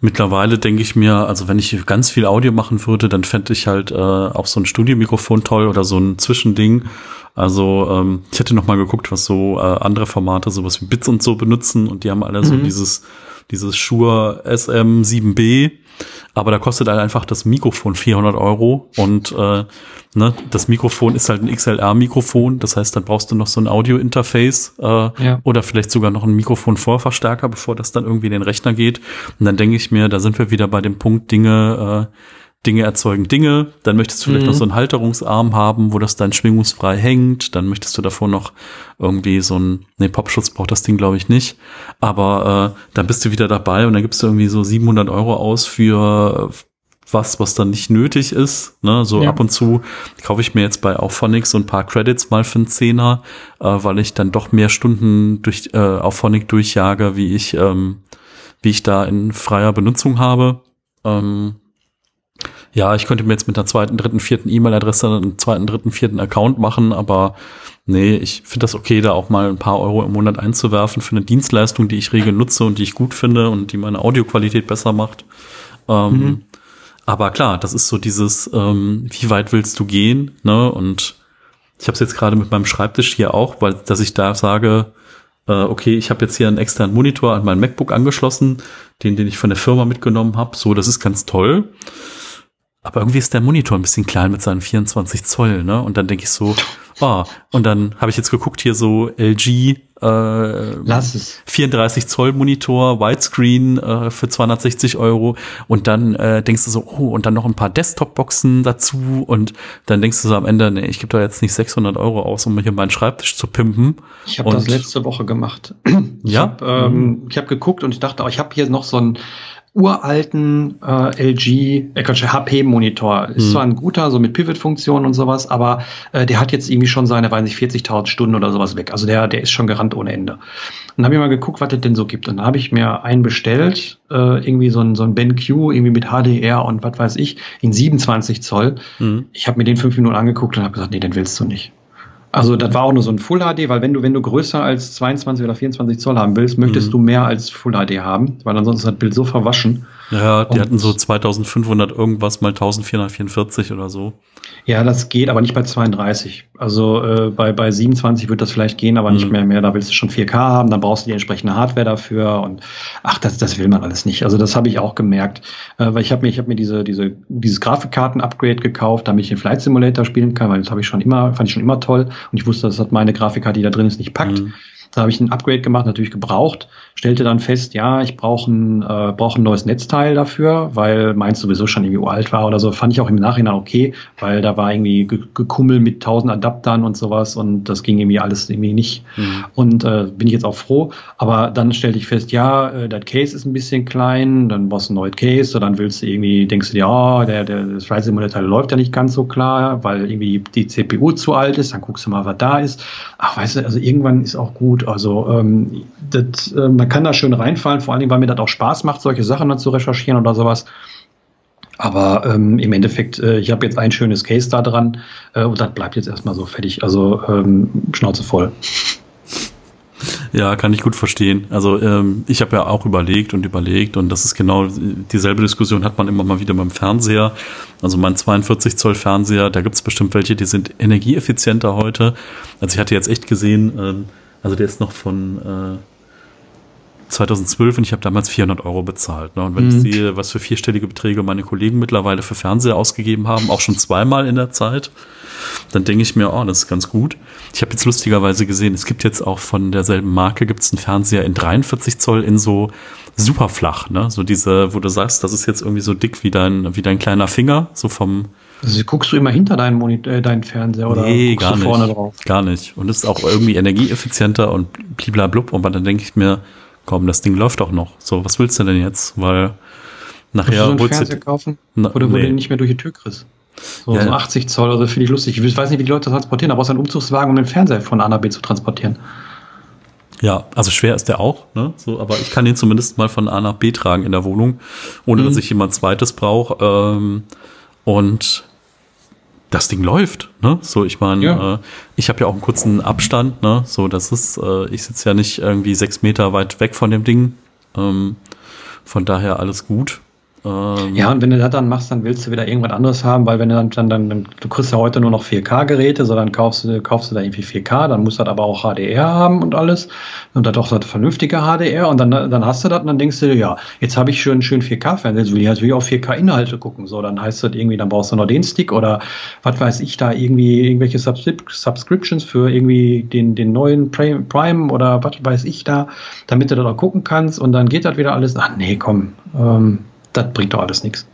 Speaker 1: mittlerweile denke ich mir, also wenn ich ganz viel Audio machen würde, dann fände ich halt äh, auch so ein Studiomikrofon toll oder so ein Zwischending. Also ähm, ich hätte noch mal geguckt, was so äh, andere Formate, sowas wie Bits und so benutzen und die haben alle mhm. so dieses dieses Shure SM7B aber da kostet halt einfach das Mikrofon 400 Euro und äh, ne, das Mikrofon ist halt ein XLR-Mikrofon, das heißt, dann brauchst du noch so ein Audio-Interface äh, ja. oder vielleicht sogar noch ein Mikrofon-Vorverstärker, bevor das dann irgendwie in den Rechner geht. Und dann denke ich mir, da sind wir wieder bei dem Punkt Dinge, äh, Dinge erzeugen Dinge. Dann möchtest du vielleicht mhm. noch so einen Halterungsarm haben, wo das dann schwingungsfrei hängt. Dann möchtest du davor noch irgendwie so ein, nee, Popschutz braucht das Ding glaube ich nicht. Aber äh, dann bist du wieder dabei und dann gibst du irgendwie so 700 Euro aus für was, was dann nicht nötig ist. Ne? So ja. ab und zu kaufe ich mir jetzt bei Auphonic so ein paar Credits mal für einen Zehner, äh, weil ich dann doch mehr Stunden durch äh, Auphonic durchjage, wie ich, ähm, wie ich da in freier Benutzung habe. Ähm, ja, ich könnte mir jetzt mit einer zweiten, dritten, vierten E-Mail-Adresse einen zweiten, dritten, vierten Account machen, aber nee, ich finde das okay, da auch mal ein paar Euro im Monat einzuwerfen für eine Dienstleistung, die ich regel nutze und die ich gut finde und die meine Audioqualität besser macht. Ähm, mhm. Aber klar, das ist so dieses, ähm, wie weit willst du gehen? Ne? Und ich habe es jetzt gerade mit meinem Schreibtisch hier auch, weil dass ich da sage, äh, okay, ich habe jetzt hier einen externen Monitor an mein MacBook angeschlossen, den, den ich von der Firma mitgenommen habe. So, das ist ganz toll. Aber irgendwie ist der Monitor ein bisschen klein mit seinen 24 Zoll, ne? Und dann denke ich so, oh, und dann habe ich jetzt geguckt, hier so LG äh, Lass es. 34 Zoll Monitor, Widescreen äh, für 260 Euro und dann äh, denkst du so, oh, und dann noch ein paar Desktop-Boxen dazu und dann denkst du so am Ende, nee, ich gebe da jetzt nicht 600 Euro aus, um hier meinen Schreibtisch zu pimpen.
Speaker 2: Ich habe das letzte Woche gemacht. Ich
Speaker 1: ja?
Speaker 2: habe ähm, mhm. ich hab geguckt und ich dachte, oh, ich habe hier noch so ein uralten äh, LG, äh, HP-Monitor. Ist mhm. zwar ein guter, so mit Pivot-Funktion und sowas, aber äh, der hat jetzt irgendwie schon seine, weiß nicht, 40.000 Stunden oder sowas weg. Also der, der ist schon gerannt ohne Ende. Und dann habe ich mal geguckt, was es denn so gibt. Und dann habe ich mir einen bestellt, äh, irgendwie so ein, so ein BenQ, irgendwie mit HDR und was weiß ich, in 27 Zoll. Mhm. Ich habe mir den fünf Minuten angeguckt und habe gesagt, nee, den willst du nicht. Also das war auch nur so ein Full HD, weil wenn du, wenn du größer als 22 oder 24 Zoll haben willst, möchtest mhm. du mehr als Full HD haben, weil ansonsten ist das Bild so verwaschen.
Speaker 1: Ja, die und hatten so 2500 irgendwas mal 1444 oder so.
Speaker 2: Ja, das geht, aber nicht bei 32. Also äh, bei, bei 27 wird das vielleicht gehen, aber mhm. nicht mehr mehr. Da willst du schon 4K haben, dann brauchst du die entsprechende Hardware dafür und ach, das, das will man alles nicht. Also das habe ich auch gemerkt, äh, weil ich habe mir, ich habe mir diese, diese, dieses Grafikkarten-Upgrade gekauft, damit ich den Flight Simulator spielen kann, weil das habe ich schon immer, fand ich schon immer toll und ich wusste, dass das meine Grafikkarte, die da drin ist, nicht packt. Mhm. Da habe ich ein Upgrade gemacht, natürlich gebraucht, stellte dann fest, ja, ich brauche ein, äh, brauch ein neues Netzteil dafür, weil meins sowieso schon irgendwie uralt war oder so. Fand ich auch im Nachhinein okay, weil da war irgendwie ge gekummel mit tausend Adaptern und sowas und das ging irgendwie alles irgendwie nicht. Mhm. Und äh, bin ich jetzt auch froh. Aber dann stellte ich fest, ja, äh, das Case ist ein bisschen klein, dann brauchst du ein neues Case und dann willst du irgendwie, denkst du dir, oh, der, der, das Flight Simulator läuft ja nicht ganz so klar, weil irgendwie die CPU zu alt ist, dann guckst du mal, was da ist. Ach, weißt du, also irgendwann ist auch gut gut. Also ähm, das, äh, man kann da schön reinfallen, vor allen Dingen, weil mir das auch Spaß macht, solche Sachen dann zu recherchieren oder sowas. Aber ähm, im Endeffekt, äh, ich habe jetzt ein schönes Case da dran äh, und das bleibt jetzt erstmal so fertig. Also ähm, Schnauze voll.
Speaker 1: Ja, kann ich gut verstehen. Also ähm, ich habe ja auch überlegt und überlegt und das ist genau dieselbe Diskussion hat man immer mal wieder beim Fernseher. Also mein 42 Zoll Fernseher, da gibt es bestimmt welche, die sind energieeffizienter heute. Also ich hatte jetzt echt gesehen, ähm, also der ist noch von äh, 2012 und ich habe damals 400 Euro bezahlt. Ne? Und wenn mhm. ich sehe, was für vierstellige Beträge meine Kollegen mittlerweile für Fernseher ausgegeben haben, auch schon zweimal in der Zeit, dann denke ich mir, oh, das ist ganz gut. Ich habe jetzt lustigerweise gesehen, es gibt jetzt auch von derselben Marke gibt es einen Fernseher in 43 Zoll in so super flach, ne? So diese, wo du sagst, das ist jetzt irgendwie so dick wie dein, wie dein kleiner Finger, so vom,
Speaker 2: also guckst du immer hinter deinen, Monitor, äh, deinen Fernseher oder
Speaker 1: nee, gar du vorne nicht, drauf? Gar nicht. Und es ist auch irgendwie energieeffizienter und bliblablub. Und dann denke ich mir, komm, das Ding läuft doch noch. So, was willst du denn jetzt? Weil nachher.
Speaker 2: Willst du so einen Fernseher kaufen? Na, oder wo nee. du den nicht mehr durch die Tür kriegst? So, ja. so 80 Zoll, also finde ich lustig. Ich weiß nicht, wie die Leute transportieren, aber brauchst einen Umzugswagen, um den Fernseher von A nach B zu transportieren.
Speaker 1: Ja, also schwer ist der auch, ne? So, aber ich kann ihn zumindest mal von A nach B tragen in der Wohnung, ohne mhm. dass ich jemand zweites brauche. Ähm, und das Ding läuft, ne? So, ich meine, ja. äh, ich habe ja auch einen kurzen Abstand, ne? So, das ist, äh, ich sitze ja nicht irgendwie sechs Meter weit weg von dem Ding. Ähm, von daher alles gut.
Speaker 2: Ähm, ja, und wenn du das dann machst, dann willst du wieder irgendwas anderes haben, weil wenn du dann, dann, dann du kriegst ja heute nur noch 4K-Geräte, sondern kaufst du, kaufst du da irgendwie 4K, dann musst du das aber auch HDR haben und alles. Und das auch so vernünftige HDR und dann, dann hast du das und dann denkst du ja, jetzt habe ich schön, schön 4K-Fernseher, jetzt will ich natürlich auch 4K-Inhalte gucken. So, dann heißt das irgendwie, dann brauchst du noch den Stick oder was weiß ich da, irgendwie irgendwelche Subscriptions für irgendwie den, den neuen Prime oder was weiß ich da, damit du da auch gucken kannst und dann geht das wieder alles. Ach nee, komm. Ähm, das bringt doch alles nichts.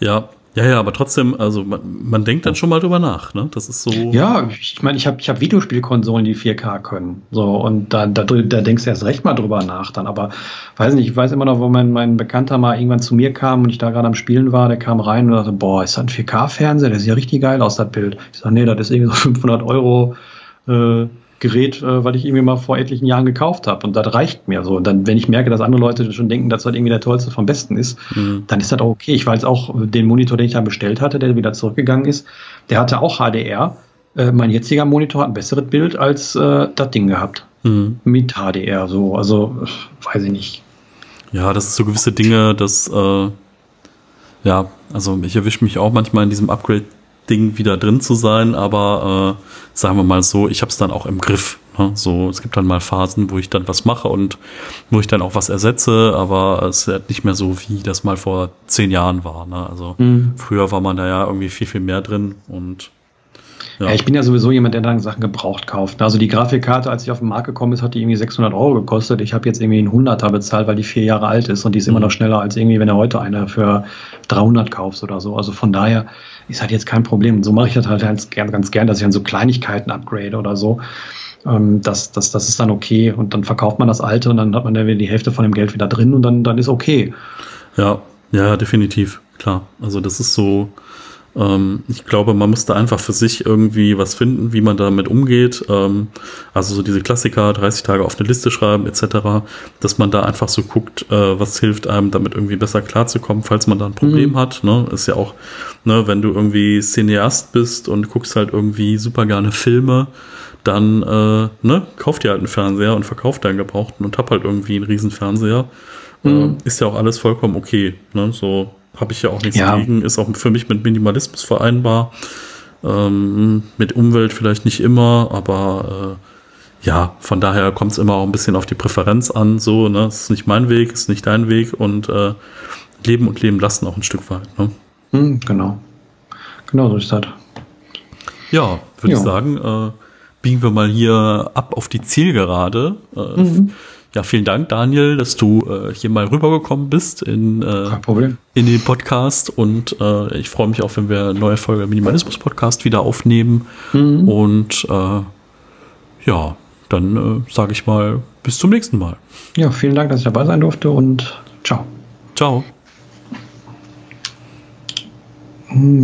Speaker 1: Ja, ja, ja, aber trotzdem, also man, man denkt dann schon mal drüber nach, ne? Das ist so.
Speaker 2: Ja, ich meine, ich habe ich hab Videospielkonsolen, die 4K können. So, und da, da, da denkst du erst recht mal drüber nach dann. Aber weiß nicht, ich weiß immer noch, wo mein, mein Bekannter mal irgendwann zu mir kam und ich da gerade am Spielen war, der kam rein und sagte, boah, ist das ein 4K-Fernseher? Der sieht ja richtig geil aus, das Bild. Ich sage, nee, das ist irgendwie so 500 Euro. Äh, Gerät, äh, weil ich irgendwie mal vor etlichen Jahren gekauft habe. Und das reicht mir so. Und dann, wenn ich merke, dass andere Leute schon denken, dass das irgendwie der tollste vom Besten ist, mhm. dann ist das auch okay. Ich weiß auch, den Monitor, den ich da bestellt hatte, der wieder zurückgegangen ist, der hatte auch HDR. Äh, mein jetziger Monitor hat ein besseres Bild als äh, das Ding gehabt. Mhm. Mit HDR, so. Also, weiß ich nicht.
Speaker 1: Ja, das ist so gewisse Dinge, dass, äh, ja, also ich erwische mich auch manchmal in diesem Upgrade Ding wieder drin zu sein, aber äh, sagen wir mal so, ich habe es dann auch im Griff. Ne? So, es gibt dann mal Phasen, wo ich dann was mache und wo ich dann auch was ersetze, aber es ist halt nicht mehr so, wie das mal vor zehn Jahren war. Ne? Also mhm. früher war man da ja irgendwie viel, viel mehr drin und
Speaker 2: Ja. ja. ich bin ja sowieso jemand, der dann Sachen gebraucht kauft. Also die Grafikkarte, als sie auf den Markt gekommen ist, hat die irgendwie 600 Euro gekostet. Ich habe jetzt irgendwie einen 100er bezahlt, weil die vier Jahre alt ist und die ist mhm. immer noch schneller als irgendwie, wenn er heute eine für 300 kaufst oder so. Also von daher ist halt jetzt kein Problem. Und so mache ich das halt ganz, ganz gern, dass ich an so Kleinigkeiten upgrade oder so. Ähm, das, das, das ist dann okay. Und dann verkauft man das alte und dann hat man ja wieder die Hälfte von dem Geld wieder drin und dann, dann ist okay.
Speaker 1: Ja, ja, definitiv. Klar. Also das ist so, ich glaube, man muss da einfach für sich irgendwie was finden, wie man damit umgeht. Ähm, also so diese Klassiker, 30 Tage auf eine Liste schreiben etc., dass man da einfach so guckt, äh, was hilft einem, damit irgendwie besser klarzukommen, falls man da ein Problem mhm. hat. Ne? Ist ja auch, ne, wenn du irgendwie Cineast bist und guckst halt irgendwie super gerne Filme, dann äh, ne, kauf dir halt einen Fernseher und verkauf deinen gebrauchten und hab halt irgendwie einen riesen Fernseher. Mhm. Äh, ist ja auch alles vollkommen okay. Ne? So habe ich ja auch nichts ja. gegen. Ist auch für mich mit Minimalismus vereinbar. Ähm, mit Umwelt vielleicht nicht immer, aber äh, ja, von daher kommt es immer auch ein bisschen auf die Präferenz an. So, ne, es ist nicht mein Weg, ist nicht dein Weg und äh, leben und leben lassen auch ein Stück weit. Ne?
Speaker 2: Mhm, genau. Genau so ist das.
Speaker 1: Ja, würde ich sagen, äh, biegen wir mal hier ab auf die Zielgerade. Äh, mhm. Ja, vielen Dank, Daniel, dass du äh, hier mal rübergekommen bist in, äh, in den Podcast. Und äh, ich freue mich auch, wenn wir eine neue Folge Minimalismus-Podcast wieder aufnehmen. Mhm. Und äh, ja, dann äh, sage ich mal, bis zum nächsten Mal.
Speaker 2: Ja, vielen Dank, dass ich dabei sein durfte und ciao.
Speaker 1: Ciao. Mhm.